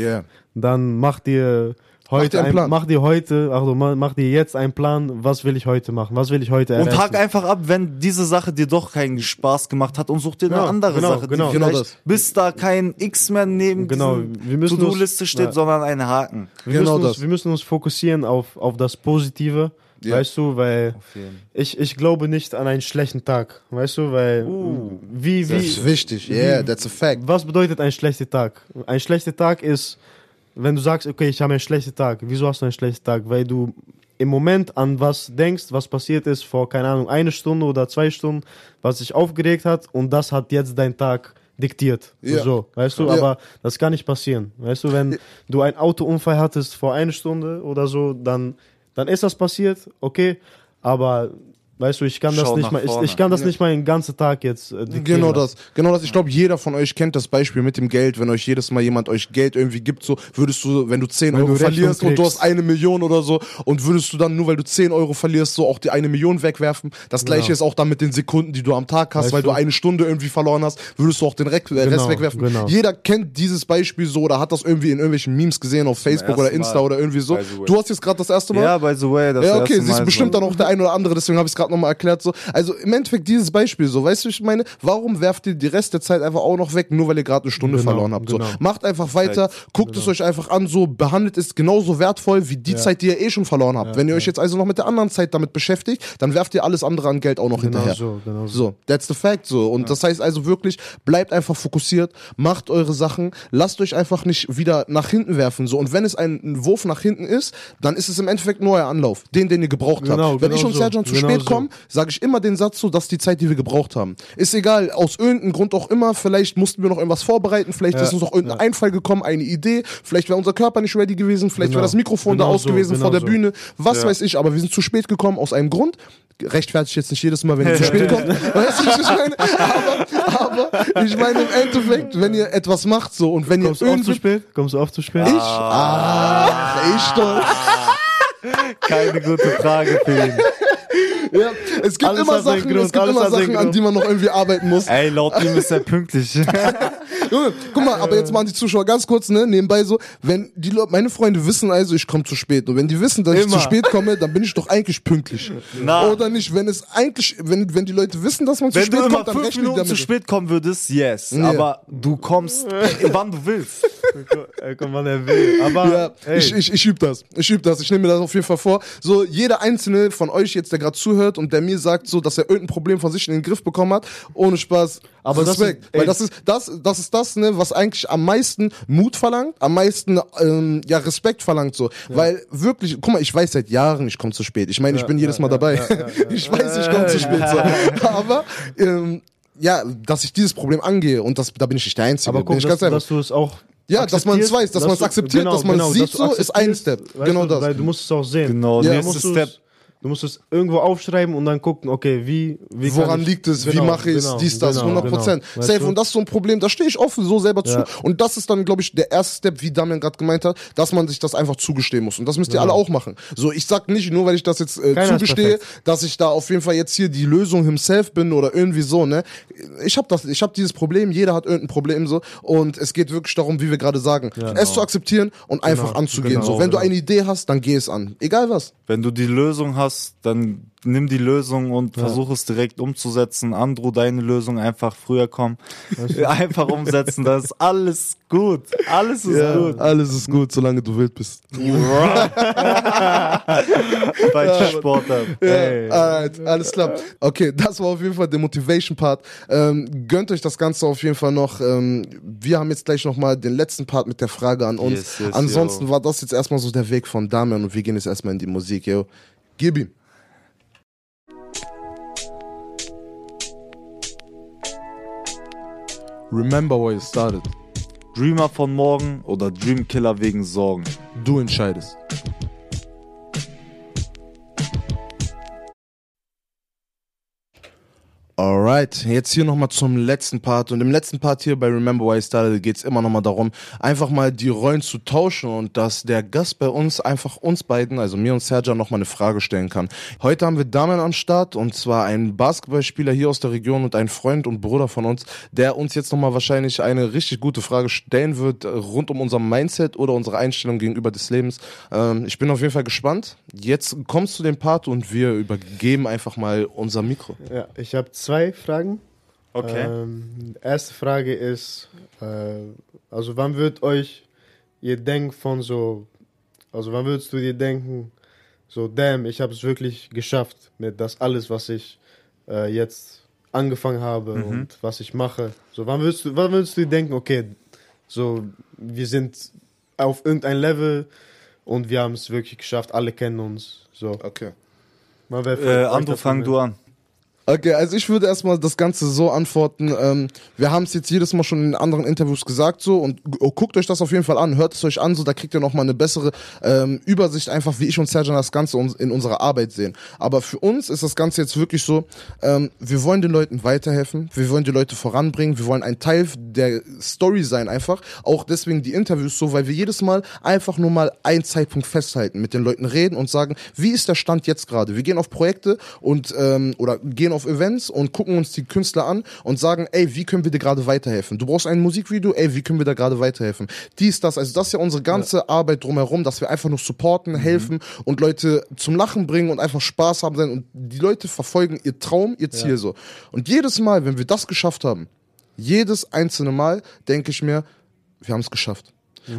Dann mach dir heute dir einen ein- Plan. mach dir heute, also ma- mach dir jetzt einen Plan, was will ich heute machen, was will ich heute Und erreichen. hak einfach ab, wenn diese Sache dir doch keinen Spaß gemacht hat und such dir eine Ja, andere genau, Sache, genau. die vielleicht Genau das. bis da kein X mehr neben Genau, To-Do-Liste steht, ja. sondern ein Haken. wir, genau müssen das. uns, wir müssen uns fokussieren auf, auf das Positive, Ja. weißt du, weil ich, ich glaube nicht an einen schlechten Tag, weißt du, weil Uh. wie, Das ist wie, wichtig. Yeah, that's a fact. was bedeutet ein schlechter Tag? Ein schlechter Tag ist, wenn du sagst, okay, ich habe einen schlechten Tag. Wieso hast du einen schlechten Tag? Weil du im Moment an was denkst, was passiert ist vor, keine Ahnung, eine Stunde oder zwei Stunden, was dich aufgeregt hat und das hat jetzt dein Tag diktiert. Ja. So, weißt du, Ja. aber das kann nicht passieren. Weißt du, wenn du einen Autounfall hattest vor einer Stunde oder so, dann, dann ist das passiert, okay, aber weißt du, ich kann das Schau nicht nach mal, ich, ich kann das Ja. nicht mal den ganzen Tag jetzt äh, Genau das, genau das. Ich glaube, jeder von euch kennt das Beispiel mit dem Geld. Wenn euch jedes Mal jemand euch Geld irgendwie gibt, so würdest du, wenn du 10 Wenn Euro du verlierst und du kriegst. hast eine Million oder so und würdest du dann nur, weil du 10 Euro verlierst, so auch die eine Million wegwerfen. Das gleiche Genau. ist auch dann mit den Sekunden, die du am Tag hast, Weißt weil du du? eine Stunde irgendwie verloren hast, würdest du auch den Rest, Rest Genau, wegwerfen. genau. Jeder kennt dieses Beispiel so oder hat das irgendwie in irgendwelchen Memes gesehen auf Facebook oder Insta Mal, oder irgendwie so. Du hast jetzt gerade das erste Mal. Ja, by the way, das Ja, okay, erste siehst bestimmt dann auch der ein oder andere, deswegen habe ich es gerade nochmal erklärt. So. Also im Endeffekt dieses Beispiel, so, weißt du, ich meine, warum werft ihr die Rest der Zeit einfach auch noch weg, nur weil ihr gerade eine Stunde Genau, verloren habt? So. genau. Macht einfach weiter, guckt es euch einfach an, so, behandelt es genauso wertvoll wie die Ja. Zeit, die ihr eh schon verloren habt. Ja, Wenn ihr euch jetzt also noch mit der anderen Zeit damit beschäftigt, dann werft ihr alles andere an Geld auch noch Genau hinterher. so, genau so. So, that's the fact so. Und das heißt also wirklich, bleibt einfach fokussiert, macht eure Sachen, lasst euch einfach nicht wieder nach hinten werfen. So. Und wenn es ein Wurf nach hinten ist, dann ist es im Endeffekt nur euer Anlauf, den, den ihr gebraucht Genau, habt. Wenn genau ich und so. Serjan zu Genau spät so. Kommen, sage ich immer den Satz so, das ist die Zeit, die wir gebraucht haben. Ist egal, aus irgendeinem Grund auch immer, vielleicht mussten wir noch irgendwas vorbereiten, vielleicht Ja, ist uns noch irgendein ja. Einfall gekommen, eine Idee, vielleicht wäre unser Körper nicht ready gewesen, vielleicht Genau. wäre das Mikrofon Genau da aus so, gewesen vor genau der so. Bühne, was weiß ich, aber wir sind zu spät gekommen aus einem Grund. Rechtfertigt jetzt nicht jedes Mal, wenn ihr zu spät kommt. Weißt du, was ich meine? Aber, aber ich meine im Endeffekt, wenn ihr etwas macht so und wenn ihr Kommst du oft zu spät? Kommst du oft zu spät? ich, ah, ich stolz. Keine gute Frage ihn. Ja, es gibt Alles immer Sachen, Grund, es gibt immer Sachen, an die man noch irgendwie arbeiten muss. Ey, laut ihm ist er pünktlich. Junge, guck mal, aber jetzt machen die Zuschauer ganz kurz, ne, nebenbei so, wenn die Leute, meine Freunde wissen also, ich komme zu spät. Und wenn die wissen, dass ich Immer. zu spät komme, dann bin ich doch eigentlich pünktlich. Na. Oder nicht? Wenn es eigentlich, wenn, wenn die Leute wissen, dass man zu Wenn spät du immer kommt, dann fünf rechnen die Minuten zu spät kommen würdest, yes. Ja. Aber du kommst, äh, wann du willst. Guck mal, er will. Aber Ja, ey, ich, ich, ich übe das. Ich übe das. Ich nehme mir das auf jeden Fall vor. So, jeder einzelne von euch jetzt, der gerade zuhört und der mir sagt, so, dass er irgendein Problem von sich in den Griff bekommen hat, ohne Spaß. Aber das Respekt. ist- ey. Weil das ist das, das ist das, ne, was eigentlich am meisten Mut verlangt, am meisten ähm, ja Respekt verlangt so. Weil wirklich, guck mal, ich weiß seit Jahren, ich komme zu spät. Ich meine, ich bin jedes Mal dabei. ich weiß, ich komme zu spät. So. Aber ähm, ja, dass ich dieses Problem angehe und das, da bin ich nicht der Einzige. aber bin guck, ich dass, ganz dass du es auch Ja, dass man es weiß, dass man es akzeptiert, dass man es sieht, dass du so, ist ein Step. weißt Genau du, das. Weil du musst es auch sehen. Genau, Ja, nächster Step. Du musst es irgendwo aufschreiben und dann gucken, okay, wie, wie kann Woran ich, liegt es? Wie Genau, mache ich es? genau, dies, das, genau, 100 Prozent. genau. Weißt Safe. du? Und das ist so ein Problem, da stehe ich offen so selber zu. Ja. Und das ist dann, glaube ich, der erste Step, wie Damian gerade gemeint hat, dass man sich das einfach zugestehen muss. Und das müsst ihr alle auch machen. So, ich sag nicht, nur weil ich das jetzt äh, zugestehe, dass ich da auf jeden Fall jetzt hier die Lösung himself bin oder irgendwie so, ne? Ich habe das, ich habe dieses Problem, jeder hat irgendein Problem so. Und es geht wirklich darum, wie wir gerade sagen, es zu akzeptieren und einfach anzugehen. genau, so, wenn du genau. eine Idee hast, dann geh es an. Egal was. Wenn du die Lösung hast, dann nimm die Lösung und versuch es direkt umzusetzen. Andrew, deine Lösung einfach früher kommen. Einfach umsetzen, das ist alles gut. Alles ist gut. alles ist gut, solange du wild bist. Bei Sportart. Ey. Alright, alles klar. Okay, das war auf jeden Fall der Motivation-Part. Ähm, gönnt euch das Ganze auf jeden Fall noch. Ähm, wir haben jetzt gleich nochmal den letzten Part mit der Frage an uns. Yes, yes, Ansonsten yo. war das jetzt erstmal so der Weg von Damian und wir gehen jetzt erstmal in die Musik, yo. Gib ihm. Remember where you started. Dreamer von morgen oder Dreamkiller wegen Sorgen. Du entscheidest. Alright, jetzt hier nochmal zum letzten Part. Und im letzten Part hier bei Remember Why I Started geht es immer nochmal darum, einfach mal die Rollen zu tauschen und dass der Gast bei uns einfach uns beiden, also mir und Sergio, nochmal eine Frage stellen kann. Heute haben wir Damian am Start und zwar ein Basketballspieler hier aus der Region und ein Freund und Bruder von uns, der uns jetzt nochmal wahrscheinlich eine richtig gute Frage stellen wird äh, rund um unser Mindset oder unsere Einstellung gegenüber des Lebens. Ähm, ich bin auf jeden Fall gespannt. Jetzt kommst du dem Part und wir übergeben einfach mal unser Mikro. Ja, ich habe zwei Fragen. Okay. Ähm, erste Frage ist, äh, also wann wird euch ihr denkt von so, also wann würdest du dir denken, so damn, ich habe es wirklich geschafft mit das alles, was ich äh, jetzt angefangen habe und was ich mache. So wann würdest du, wann würdest du dir denken, okay, so wir sind auf irgendein Level und wir haben es wirklich geschafft, alle kennen uns. So, Okay. für Äh, das fang du an. Okay, also ich würde erstmal das Ganze so antworten. Ähm, wir haben es jetzt jedes Mal schon in anderen Interviews gesagt so und gu- guckt euch das auf jeden Fall an, hört es euch an, so da kriegt ihr nochmal eine bessere ähm, Übersicht, einfach wie ich und Serjan das Ganze in unserer Arbeit sehen. Aber für uns ist das Ganze jetzt wirklich so, ähm, wir wollen den Leuten weiterhelfen, wir wollen die Leute voranbringen, wir wollen ein Teil der Story sein einfach. Auch deswegen die Interviews so, weil wir jedes Mal einfach nur mal einen Zeitpunkt festhalten, mit den Leuten reden und sagen, wie ist der Stand jetzt gerade? Wir gehen auf Projekte und ähm, oder gehen auf Events und gucken uns die Künstler an und sagen, ey, wie können wir dir gerade weiterhelfen? Du brauchst ein Musikvideo, ey, wie können wir da gerade weiterhelfen? Dies, das, also das ist ja unsere ganze Arbeit drumherum, dass wir einfach nur supporten, helfen und Leute zum Lachen bringen und einfach Spaß haben sein und die Leute verfolgen ihr Traum, ihr Ziel so. Und jedes Mal, wenn wir das geschafft haben, jedes einzelne Mal denke ich mir, wir haben es geschafft.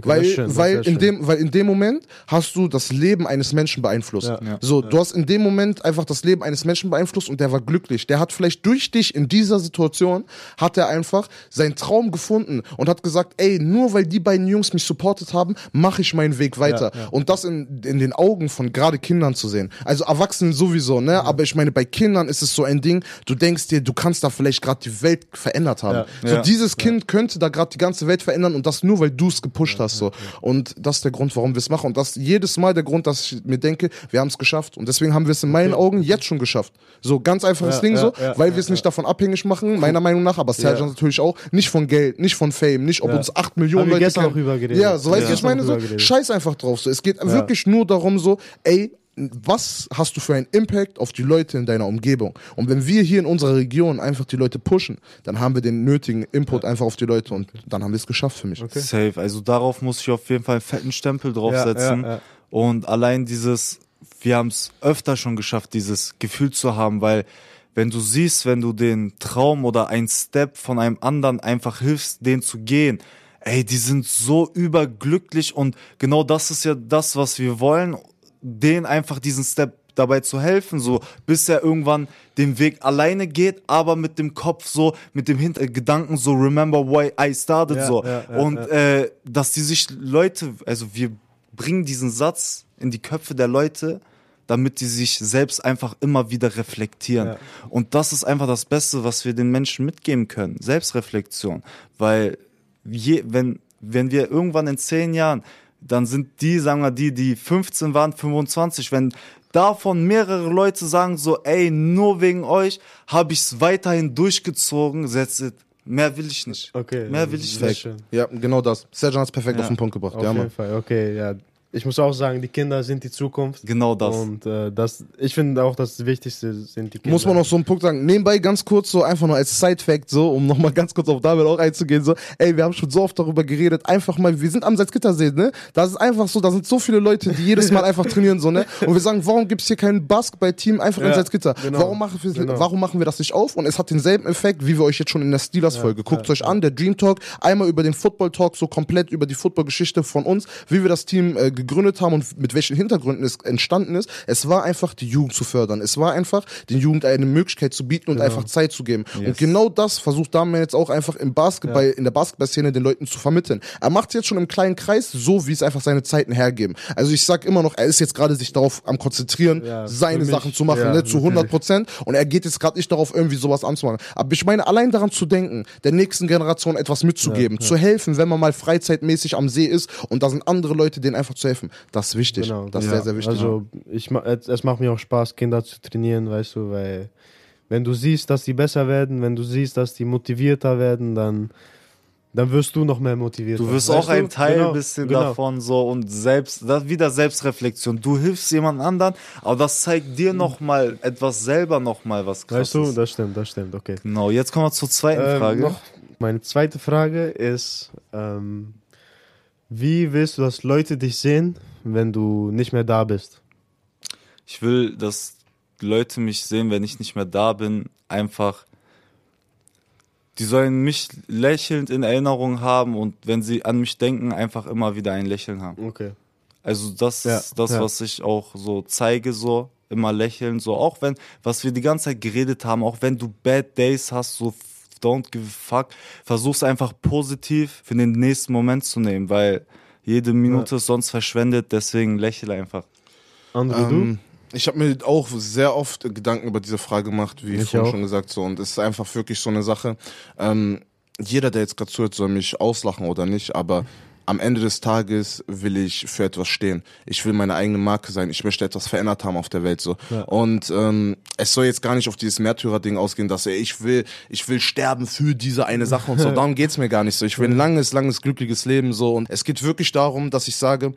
Weil, schön, weil, in dem, weil in dem Moment hast du das Leben eines Menschen beeinflusst. Ja. Ja. So, du hast in dem Moment einfach das Leben eines Menschen beeinflusst und der war glücklich. Der hat vielleicht durch dich in dieser Situation, hat er einfach seinen Traum gefunden und hat gesagt, ey, nur weil die beiden Jungs mich supportet haben, mache ich meinen Weg weiter. Und das in, in den Augen von gerade Kindern zu sehen. Also Erwachsenen sowieso, ne? Aber ich meine, bei Kindern ist es so ein Ding, du denkst dir, du kannst da vielleicht gerade die Welt verändert haben. So, dieses Kind könnte da gerade die ganze Welt verändern und das nur, weil du es gepusht hast. So. Und das ist der Grund, warum wir es machen. Und das ist jedes Mal der Grund, dass ich mir denke, wir haben es geschafft. Und deswegen haben wir es in meinen Augen jetzt schon geschafft. So, ganz einfaches Ding so, weil wir es nicht davon abhängig machen, meiner Meinung nach, aber Sergeant natürlich auch, nicht von Geld, nicht von Fame, nicht ob uns 8 Millionen Haben wir Leute gestern kennen. auch geredet. Ja, so weißt du, ich meine so, scheiß einfach drauf. So. Es geht wirklich nur darum so, ey, was hast du für einen Impact auf die Leute in deiner Umgebung? Und wenn wir hier in unserer Region einfach die Leute pushen, dann haben wir den nötigen Input einfach auf die Leute und dann haben wir es geschafft für mich. Safe. Also darauf muss ich auf jeden Fall einen fetten Stempel draufsetzen. Ja, ja, ja. Und allein dieses, wir haben es öfter schon geschafft, dieses Gefühl zu haben, weil wenn du siehst, wenn du den Traum oder ein Step von einem anderen einfach hilfst, den zu gehen, ey, die sind so überglücklich und genau das ist ja das, was wir wollen, denen einfach diesen Step dabei zu helfen, so bis er irgendwann den Weg alleine geht, aber mit dem Kopf so, mit dem Hintergedanken so, remember why I started Ja, so. ja, ja, und. Äh, dass die sich Leute, also wir bringen diesen Satz in die Köpfe der Leute, damit die sich selbst einfach immer wieder reflektieren. Und das ist einfach das Beste, was wir den Menschen mitgeben können. Selbstreflexion. Weil je, wenn, wenn wir irgendwann in zehn Jahren, dann sind die, sagen wir, die, die 15 waren, 25, wenn davon mehrere Leute sagen so, ey, nur wegen euch habe ich es weiterhin durchgezogen, that's it. Mehr will ich nicht. Okay. Mehr will ich sehr nicht. schön. Ja, genau das. Serjan hat es perfekt Ja. auf den Punkt gebracht. Auf ja, jeden Mann. Fall, okay, ja. Ich muss auch sagen, die Kinder sind die Zukunft. Genau das. Und äh, das, ich finde auch, das Wichtigste sind die Kinder. Muss man noch so einen Punkt sagen. Nebenbei ganz kurz so, einfach nur als Side-Fact so, um nochmal ganz kurz auf David auch einzugehen, so, ey, wir haben schon so oft darüber geredet, einfach mal, wir sind am Salzgittersee, ne? Das ist einfach so, da sind so viele Leute, die jedes Mal einfach trainieren, so, ne? Und wir sagen, warum gibt's hier kein Basketball-Team einfach in Ja, Salzgitter? genau, warum, machen wir, genau. warum machen wir das nicht auf? Und es hat denselben Effekt, wie wir euch jetzt schon in der Steelers-Folge. Guckt euch an, der Dream Talk, einmal über den Football Talk, so komplett über die Football-Geschichte von uns, wie wir das Team äh, gegründet haben und mit welchen Hintergründen es entstanden ist. Es war einfach, die Jugend zu fördern. Es war einfach, den Jugend eine Möglichkeit zu bieten und einfach Zeit zu geben. Und genau das versucht Damian jetzt auch einfach im Basketball, in der Basketballszene den Leuten zu vermitteln. Er macht es jetzt schon im kleinen Kreis, so wie es einfach seine Zeiten hergeben. Also ich sag immer noch, er ist jetzt gerade sich darauf am konzentrieren, Ja, seine mich, Sachen zu machen, ja, ne, zu 100 natürlich. Prozent. Und er geht jetzt gerade nicht darauf, irgendwie sowas anzumachen. Aber ich meine, allein daran zu denken, der nächsten Generation etwas mitzugeben, zu helfen, wenn man mal freizeitmäßig am See ist und da sind andere Leute, denen einfach zu helfen. Das ist wichtig. Genau, das ist ja. sehr, sehr wichtig. Also ich, es, macht mir auch Spaß, Kinder zu trainieren, weißt du, weil wenn du siehst, dass die besser werden, wenn du siehst, dass die motivierter werden, dann, dann wirst du noch mehr motiviert. Du wirst Weißt auch ein Teil Genau, bisschen genau. davon so und selbst das wieder Selbstreflexion. Du hilfst jemand anderen, aber das zeigt dir noch mal etwas selber noch mal was Mhm. Weißt du, krasses. das stimmt, das stimmt, okay. genau, jetzt kommen wir zur zweiten Ähm, Frage. Noch meine zweite Frage ist, ähm, wie willst du, dass Leute dich sehen, wenn du nicht mehr da bist? Ich will, dass Leute mich sehen, wenn ich nicht mehr da bin, einfach die sollen mich lächelnd in Erinnerung haben und wenn sie an mich denken, einfach immer wieder ein Lächeln haben. Okay. Also das Ja, ist das, ja. was ich auch so zeige, so immer lächeln, so auch wenn, was wir die ganze Zeit geredet haben, auch wenn du Bad Days hast, so don't give a fuck, versuch's einfach positiv für den nächsten Moment zu nehmen, weil jede Minute ist sonst verschwendet, deswegen lächel einfach. Andere, Ähm, ich habe mir auch sehr oft Gedanken über diese Frage gemacht, wie Ich vorhin schon gesagt, so und es ist einfach wirklich so eine Sache. Ähm, jeder, der jetzt gerade zuhört, soll mich auslachen oder nicht, aber am Ende des Tages will ich für etwas stehen. Ich will meine eigene Marke sein. Ich möchte etwas verändert haben auf der Welt so. Und ähm, es soll jetzt gar nicht auf dieses Märtyrer-Ding ausgehen, dass ey, ich will, ich will sterben für diese eine Sache und so. Darum geht's mir gar nicht so. Ich will ein langes, langes, glückliches Leben so. Und es geht wirklich darum, dass ich sage,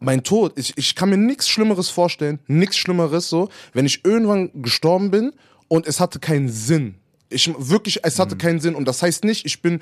mein Tod, ich, ich kann mir nichts Schlimmeres vorstellen, nichts Schlimmeres so, wenn ich irgendwann gestorben bin und es hatte keinen Sinn. Ich wirklich, es hatte keinen Sinn und das heißt nicht, ich bin,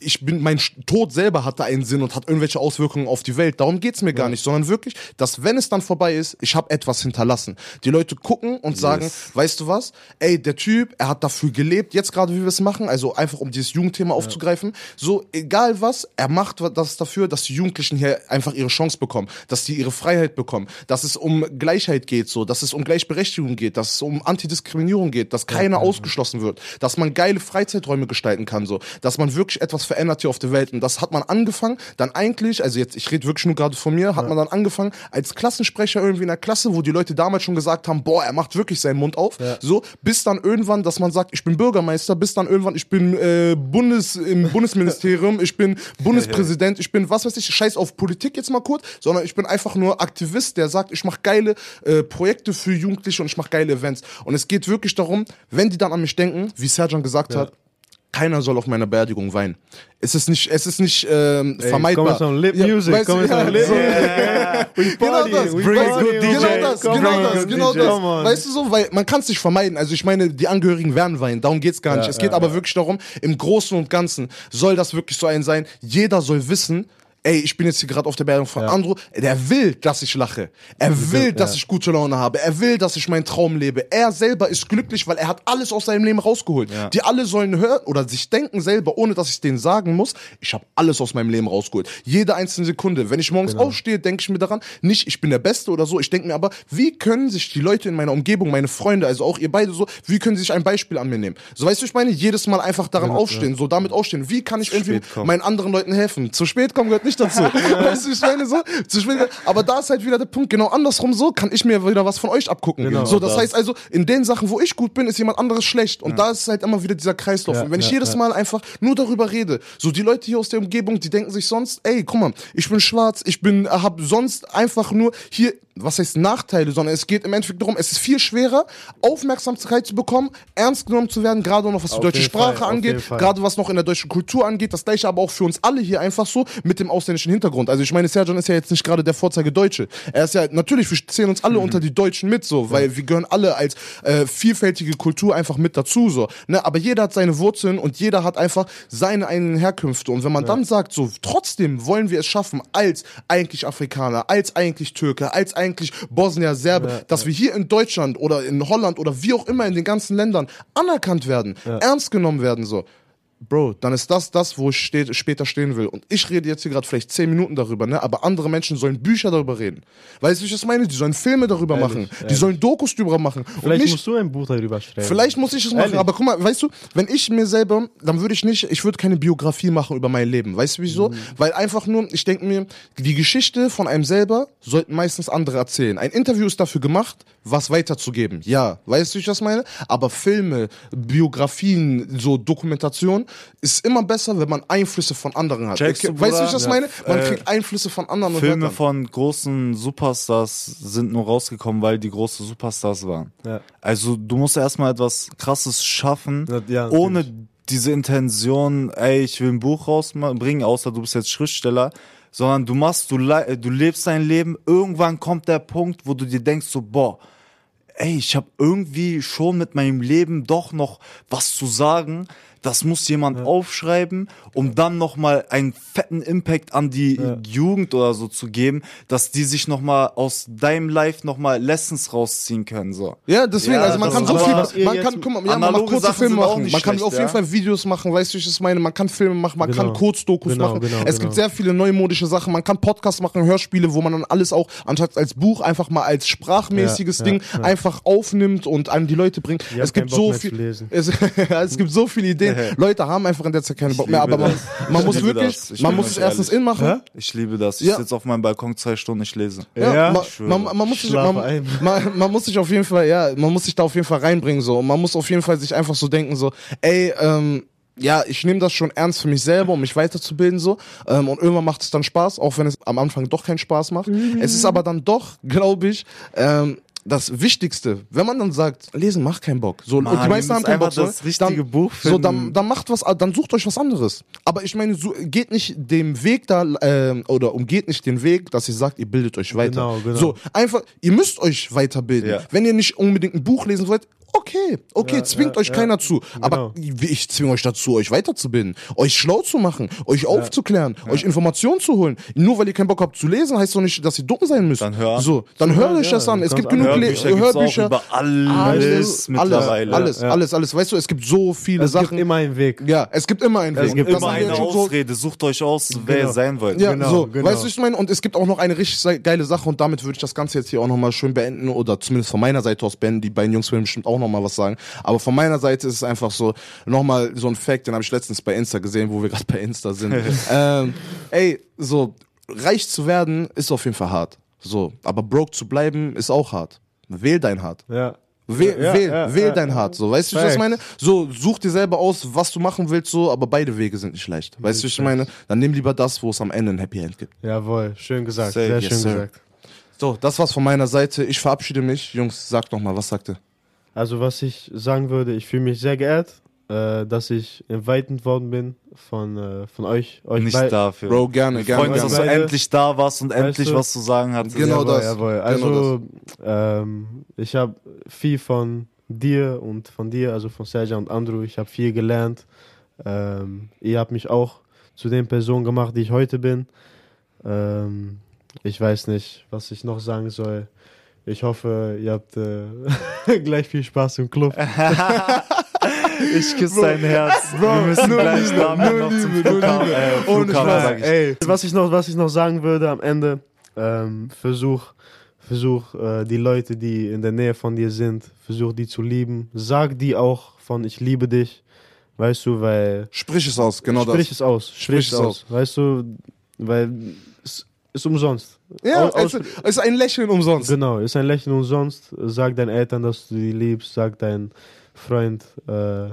ich bin, mein Tod selber hatte einen Sinn und hat irgendwelche Auswirkungen auf die Welt. Darum geht's mir gar nicht, sondern wirklich, dass wenn es dann vorbei ist, ich habe etwas hinterlassen. Die Leute gucken und sagen, weißt du was? Ey, der Typ, er hat dafür gelebt, jetzt gerade wie wir es machen, also einfach um dieses Jugendthema aufzugreifen. So egal was, er macht das dafür, dass die Jugendlichen hier einfach ihre Chance bekommen, dass die ihre Freiheit bekommen, dass es um Gleichheit geht, so, dass es um Gleichberechtigung geht, dass es um Antidiskriminierung geht, dass keiner ausgeschlossen wird, dass man geile Freizeiträume gestalten kann, so, dass man wirklich etwas verändert hier auf der Welt. Und das hat man angefangen, dann eigentlich, also jetzt, ich rede wirklich nur gerade von mir, hat man dann angefangen als Klassensprecher irgendwie in der Klasse, wo die Leute damals schon gesagt haben, boah, er macht wirklich seinen Mund auf, so, bis dann irgendwann, dass man sagt, ich bin Bürgermeister, bis dann irgendwann, ich bin äh, Bundes im Bundesministerium, ich bin Bundespräsident, ich bin was weiß ich, scheiß auf Politik jetzt mal kurz, sondern ich bin einfach nur Aktivist, der sagt, ich mache geile äh, Projekte für Jugendliche und ich mache geile Events. Und es geht wirklich darum, wenn die dann an mich denken, wie Serjan gesagt hat, keiner soll auf meiner Beerdigung weinen. Es ist nicht, es ist nicht ähm, vermeidbar. komm, some lit music, weißt du, komm, ja, some lit- so- We Genau das, we weißt du, party, genau DJ. das, Come genau das, genau DJ. das. Weißt du so, weil man kann es nicht vermeiden. Also ich meine, die Angehörigen werden weinen, darum geht's gar nicht. es geht aber wirklich darum, im Großen und Ganzen soll das wirklich so ein sein. Jeder soll wissen, ey, ich bin jetzt hier gerade auf der Beerdigung von Ja. Andro, der will, dass ich lache. Er will, dass ja. ich gute Laune habe. Er will, dass ich meinen Traum lebe. Er selber ist glücklich, weil er hat alles aus seinem Leben rausgeholt. Ja. Die alle sollen hören oder sich denken selber, ohne dass ich denen sagen muss, ich habe alles aus meinem Leben rausgeholt. Jede einzelne Sekunde. Wenn ich morgens Genau. aufstehe, denke ich mir daran, nicht, ich bin der Beste oder so. Ich denke mir aber, wie können sich die Leute in meiner Umgebung, meine Freunde, also auch ihr beide so, wie können sie sich ein Beispiel an mir nehmen? So, weißt du, ich meine, jedes Mal einfach daran aufstehen, so damit aufstehen. Wie kann ich irgendwie meinen anderen Leuten helfen? Zu spät kommen gehört nicht dazu. weißt du, ich meine so, zu spät, aber da ist halt wieder der Punkt, genau andersrum so, kann ich mir wieder was von euch abgucken. Genau, so, das, das. heißt also, in den Sachen, wo ich gut bin, ist jemand anderes schlecht. Und da ist halt immer wieder dieser Kreislauf. Ja, und wenn ich ja, jedes ja. Mal einfach nur darüber rede, so die Leute hier aus der Umgebung, die denken sich sonst, ey, guck mal, ich bin schwarz, ich bin, hab sonst einfach nur hier, was heißt Nachteile, sondern es geht im Endeffekt darum, es ist viel schwerer, Aufmerksamkeit zu bekommen, ernst genommen zu werden, gerade noch was die Auf deutsche Sprache Fall, angeht, gerade was noch in der deutschen Kultur angeht, das gleiche aber auch für uns alle hier einfach so mit dem ausländischen Hintergrund. Also ich meine, Serjan ist ja jetzt nicht gerade der Vorzeige Deutsche. Er ist ja, natürlich, wir zählen uns alle Mhm. unter die Deutschen mit, so, weil wir gehören alle als äh, vielfältige Kultur einfach mit dazu, so. Ne? Aber jeder hat seine Wurzeln und jeder hat einfach seine eigenen Herkünfte. Und wenn man dann sagt, so, trotzdem wollen wir es schaffen, als eigentlich Afrikaner, als eigentlich Türke, als eigentlich Bosnier, Serbe, dass wir hier in Deutschland oder in Holland oder wie auch immer in den ganzen Ländern anerkannt werden, ernst genommen werden, so. Bro, dann ist das das, wo ich steht, später stehen will. Und ich rede jetzt hier gerade vielleicht zehn Minuten darüber, ne? Aber andere Menschen sollen Bücher darüber reden. Weißt du, wie ich das meine? Die sollen Filme darüber Ehrlich, machen. Die ehrlich. sollen Dokus darüber machen. und Vielleicht nicht, musst du ein Buch darüber schreiben. Vielleicht muss ich es machen, Ehrlich? aber guck mal, weißt du, wenn ich mir selber, dann würde ich nicht, ich würde keine Biografie machen über mein Leben. Weißt du wieso? Mhm. Weil einfach nur, ich denke mir, die Geschichte von einem selber sollten meistens andere erzählen. Ein Interview ist dafür gemacht, was weiterzugeben. Ja, weißt du, wie ich das meine? Aber Filme, Biografien, so Dokumentation ist immer besser, wenn man Einflüsse von anderen hat. Checkst du, weißt du, wie ich das Ja. meine? Man Äh, kriegt Einflüsse von anderen Filme hört dann. von großen Superstars sind nur rausgekommen, weil die große Superstars waren. Ja. Also du musst erstmal etwas krasses schaffen, Ja, ja, ohne natürlich. diese Intention, ey, ich will ein Buch rausbringen, außer du bist jetzt Schriftsteller, sondern du machst, du, du lebst dein Leben, irgendwann kommt der Punkt, wo du dir denkst so, boah, ey, ich habe irgendwie schon mit meinem Leben doch noch was zu sagen. Das muss jemand aufschreiben, um dann noch mal einen fetten Impact an die Jugend oder so zu geben, dass die sich noch mal aus deinem Life noch mal Lessons rausziehen können so. Ja, deswegen, Ja, also man kann so viel, man kann, guck mal, ja, man macht kurze Sachen Filme machen, nicht man kann schlecht, auf jeden ja. Fall Videos machen, weißt du, wie ich das meine, man kann Filme machen, man kann Genau. Kurzdokus Genau, machen, genau, es genau. gibt sehr viele neumodische Sachen, man kann Podcasts machen, Hörspiele, wo man dann alles auch, anstatt als Buch, einfach mal als sprachmäßiges Ja, Ding ja, ja. einfach aufnimmt und an die Leute bringt. Es gibt so viel, es, es gibt so viele Ideen, Leute haben einfach in der Zeit keine Bock mehr, aber man, man muss wirklich, man muss es erstens in machen? Ich liebe das. Ich Ja. sitze auf meinem Balkon zwei Stunden, ich lese. Ja, Ja, man, man, man, muss sich, man, ein. man, man muss sich auf jeden Fall, ja, man muss sich da auf jeden Fall reinbringen so. Und man muss auf jeden Fall sich einfach so denken so, ey, ähm, ja, ich nehme das schon ernst für mich selber, um mich weiterzubilden so. Ähm, und irgendwann macht es dann Spaß, auch wenn es am Anfang doch keinen Spaß macht. Es ist aber dann doch, glaube ich, ähm, das Wichtigste, wenn man dann sagt, lesen macht keinen Bock. So, Mann, und die meisten haben keinen Bock. So, das richtige dann, Buch So, dann, dann macht was, dann sucht euch was anderes. Aber ich meine, so, geht nicht dem Weg da, ähm, oder umgeht nicht den Weg, dass ihr sagt, ihr bildet euch weiter. Genau, genau. So, einfach, ihr müsst euch weiterbilden. Ja. Wenn ihr nicht unbedingt ein Buch lesen wollt, okay, okay, Ja, zwingt ja, euch keiner zu. Aber Genau. ich zwinge euch dazu, euch weiterzubilden, euch schlau zu machen, euch aufzuklären, euch Informationen zu holen. Nur weil ihr keinen Bock habt zu lesen, heißt doch nicht, dass ihr dumm sein müsst. Dann hör. So, dann hört euch das an. Es gibt genug Le Hörbücher auch Hörbücher. über alles, alles, mittlerweile. alles, Ja. alles, alles. Weißt du, es gibt so viele Es Sachen. gibt immer einen Weg. ja, es gibt immer einen Weg. Es gibt Das Immer eine schon so- Ausrede, sucht euch aus, wer Genau. ihr sein wollt. ja, Genau, so, genau. weißt du, ich meine, und es gibt auch noch eine richtig geile Sache und damit würde ich das Ganze jetzt hier auch nochmal schön beenden oder zumindest von meiner Seite aus beenden. Die beiden Jungs werden bestimmt auch nochmal was sagen. Aber von meiner Seite ist es einfach so, nochmal so ein Fact, den habe ich letztens bei Insta gesehen, wo wir gerade bei Insta sind. ähm, ey, so, reich zu werden ist auf jeden Fall hart. So, aber broke zu bleiben ist auch hart. Wähl dein hart. Ja. Wähl, Ja, wähl, ja, wähl ja, dein. Hart, so. Weißt du, wie ich meine? So, such dir selber aus, was du machen willst, so, aber beide Wege sind nicht leicht. Weißt du, wie ich meine? Dann nimm lieber das, wo es am Ende ein Happy End gibt. Jawohl, schön gesagt. Safe, Sehr yes, schön sir. gesagt. So, das war's von meiner Seite. Ich verabschiede mich. Jungs, sagt noch mal, was sagt ihr? Also was ich sagen würde, ich fühle mich sehr geehrt, äh, dass ich invited worden bin von, äh, von euch. euch Nicht dafür. Bro, gerne, gerne. Freund, dass gerne. du Beide. endlich da warst und endlich du? was zu sagen hattest. Genau jawohl, das. Jawohl. Genau Also ähm, ich habe viel von dir und von dir, also von Sergio und Andrew, ich habe viel gelernt. Ähm, ihr habt mich auch zu den Personen gemacht, die ich heute bin. Ähm, ich weiß nicht, was ich noch sagen soll. Ich hoffe, ihr habt äh, gleich viel Spaß im Club. Ich küsse dein Herz. Bro, Wir müssen nur gleich Liebe, damit nur noch zum Liebe, nur Flughafen. Liebe. Äh, Ohne Flughafen ich. Ey, was ich noch, was ich noch sagen würde am Ende, ähm, versuch, versuch äh, die Leute, die in der Nähe von dir sind, versuch die zu lieben. Sag die auch von ich liebe dich, weißt du, weil Sprich es aus, genau sprich das. es aus, sprich, Sprich es es aus, weißt du, weil es ist umsonst. Ja, Au- es, es ist ein Lächeln umsonst. Genau, ist ein Lächeln umsonst. Sag deinen Eltern, dass du die liebst. Sag deinen Freund, äh,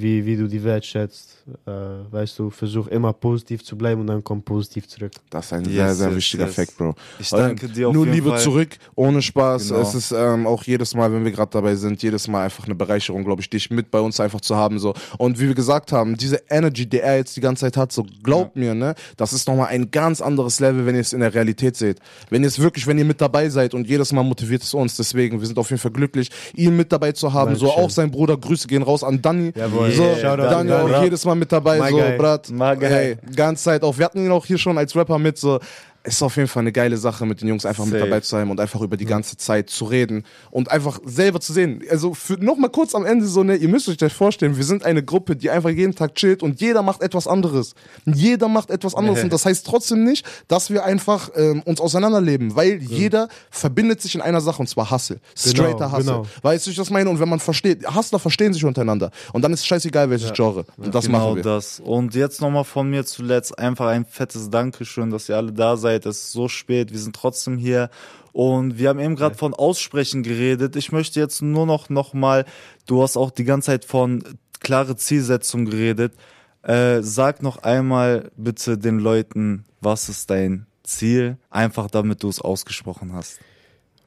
wie, wie du die wertschätzt. Äh, weißt du, versuch immer positiv zu bleiben und dann komm positiv zurück. Das ist ein Yes, sehr, sehr yes, wichtiger yes. Fact, Bro. Ich danke dir auf Nur jeden Liebe Fall. zurück, ohne Spaß. Genau. Es ist ähm, auch jedes Mal, wenn wir gerade dabei sind, jedes Mal einfach eine Bereicherung, glaube ich, dich mit bei uns einfach zu haben. so Und wie wir gesagt haben, diese Energy, die er jetzt die ganze Zeit hat, so glaubt mir, ne, das ist nochmal ein ganz anderes Level, wenn ihr es in der Realität seht. Wenn ihr es wirklich, wenn ihr mit dabei seid und jedes Mal motiviert es uns. Deswegen, wir sind auf jeden Fall glücklich, ihn mit dabei zu haben. So Dankeschön. auch sein Bruder, Grüße gehen raus an Danny. Jawohl. So, Yeah. An auch jedes Mal mit dabei, My so. Brat. Hey, ganze Zeit auch. Wir hatten ihn auch hier schon als Rapper mit, so. Ist auf jeden Fall eine geile Sache, mit den Jungs einfach mit Safe. dabei zu sein und einfach über die ganze Zeit zu reden und einfach selber zu sehen. Also für noch mal kurz am Ende so ne, ihr müsst euch das vorstellen, wir sind eine Gruppe, die einfach jeden Tag chillt und jeder macht etwas anderes. Jeder macht etwas anderes und das heißt trotzdem nicht, dass wir einfach ähm, uns auseinanderleben, weil jeder verbindet sich in einer Sache und zwar Hustle. Straighter Hustle. genau. Weißt du, ich das meine? Und wenn man versteht, Hustler verstehen sich untereinander und dann ist es scheißegal, welches Genre. Und das genau machen wir. das. Und jetzt nochmal von mir zuletzt einfach ein fettes Dankeschön, dass ihr alle da seid. Es ist so spät, wir sind trotzdem hier. Und wir haben eben gerade von Aussprechen geredet. Ich möchte jetzt nur noch noch mal, du hast auch die ganze Zeit von klare Zielsetzung geredet. Äh, sag noch einmal bitte den Leuten, was ist dein Ziel? Einfach damit du es ausgesprochen hast.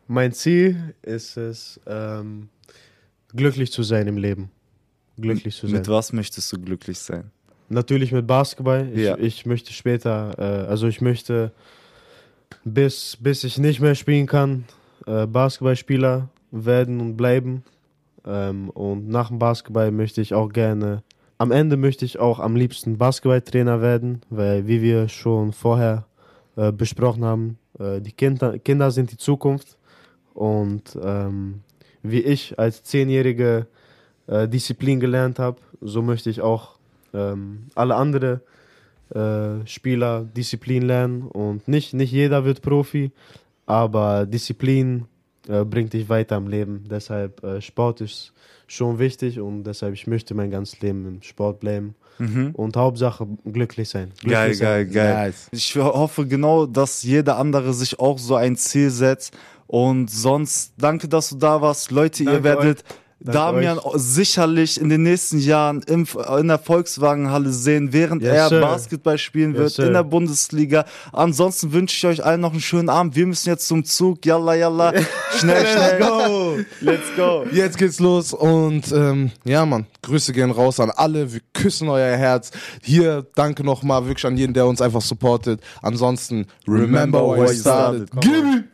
Mein Ziel ist es, ähm, glücklich zu sein im Leben. Glücklich zu sein. Mit was möchtest du glücklich sein? Natürlich mit Basketball. Ich, Ja. ich möchte später, äh, also ich möchte, bis, bis ich nicht mehr spielen kann, äh, Basketballspieler werden und bleiben. Ähm, und nach dem Basketball möchte ich auch gerne, am Ende möchte ich auch am liebsten Basketballtrainer werden, weil wie wir schon vorher äh, besprochen haben, äh, die Kinder, Kinder sind die Zukunft. Und ähm, wie ich als Zehnjährige äh, Disziplin gelernt habe, so möchte ich auch ähm, alle andere äh, Spieler Disziplin lernen und nicht, nicht jeder wird Profi, aber Disziplin äh, bringt dich weiter im Leben. Deshalb äh, Sport ist schon wichtig und deshalb ich möchte mein ganzes Leben im Sport bleiben und Hauptsache glücklich sein. Glücklich Geil, sein. geil, geil. Nice. Ich hoffe genau, dass jeder andere sich auch so ein Ziel setzt. Und sonst, danke, dass du da warst. Leute, ihr Danke werdet Danke Damian sicherlich in den nächsten Jahren im, in der Volkswagenhalle sehen, während Yes, er sir. Basketball spielen Yes, wird sir. in der Bundesliga. Ansonsten wünsche ich euch allen noch einen schönen Abend. Wir müssen jetzt zum Zug. Yalla, yalla. Schnell, schnell. Let's go! Let's go. Jetzt geht's los und ähm, ja, Mann, Grüße gehen raus an alle. Wir küssen euer Herz. Hier, danke nochmal wirklich an jeden, der uns einfach supportet. Ansonsten, remember where you started. Gimme!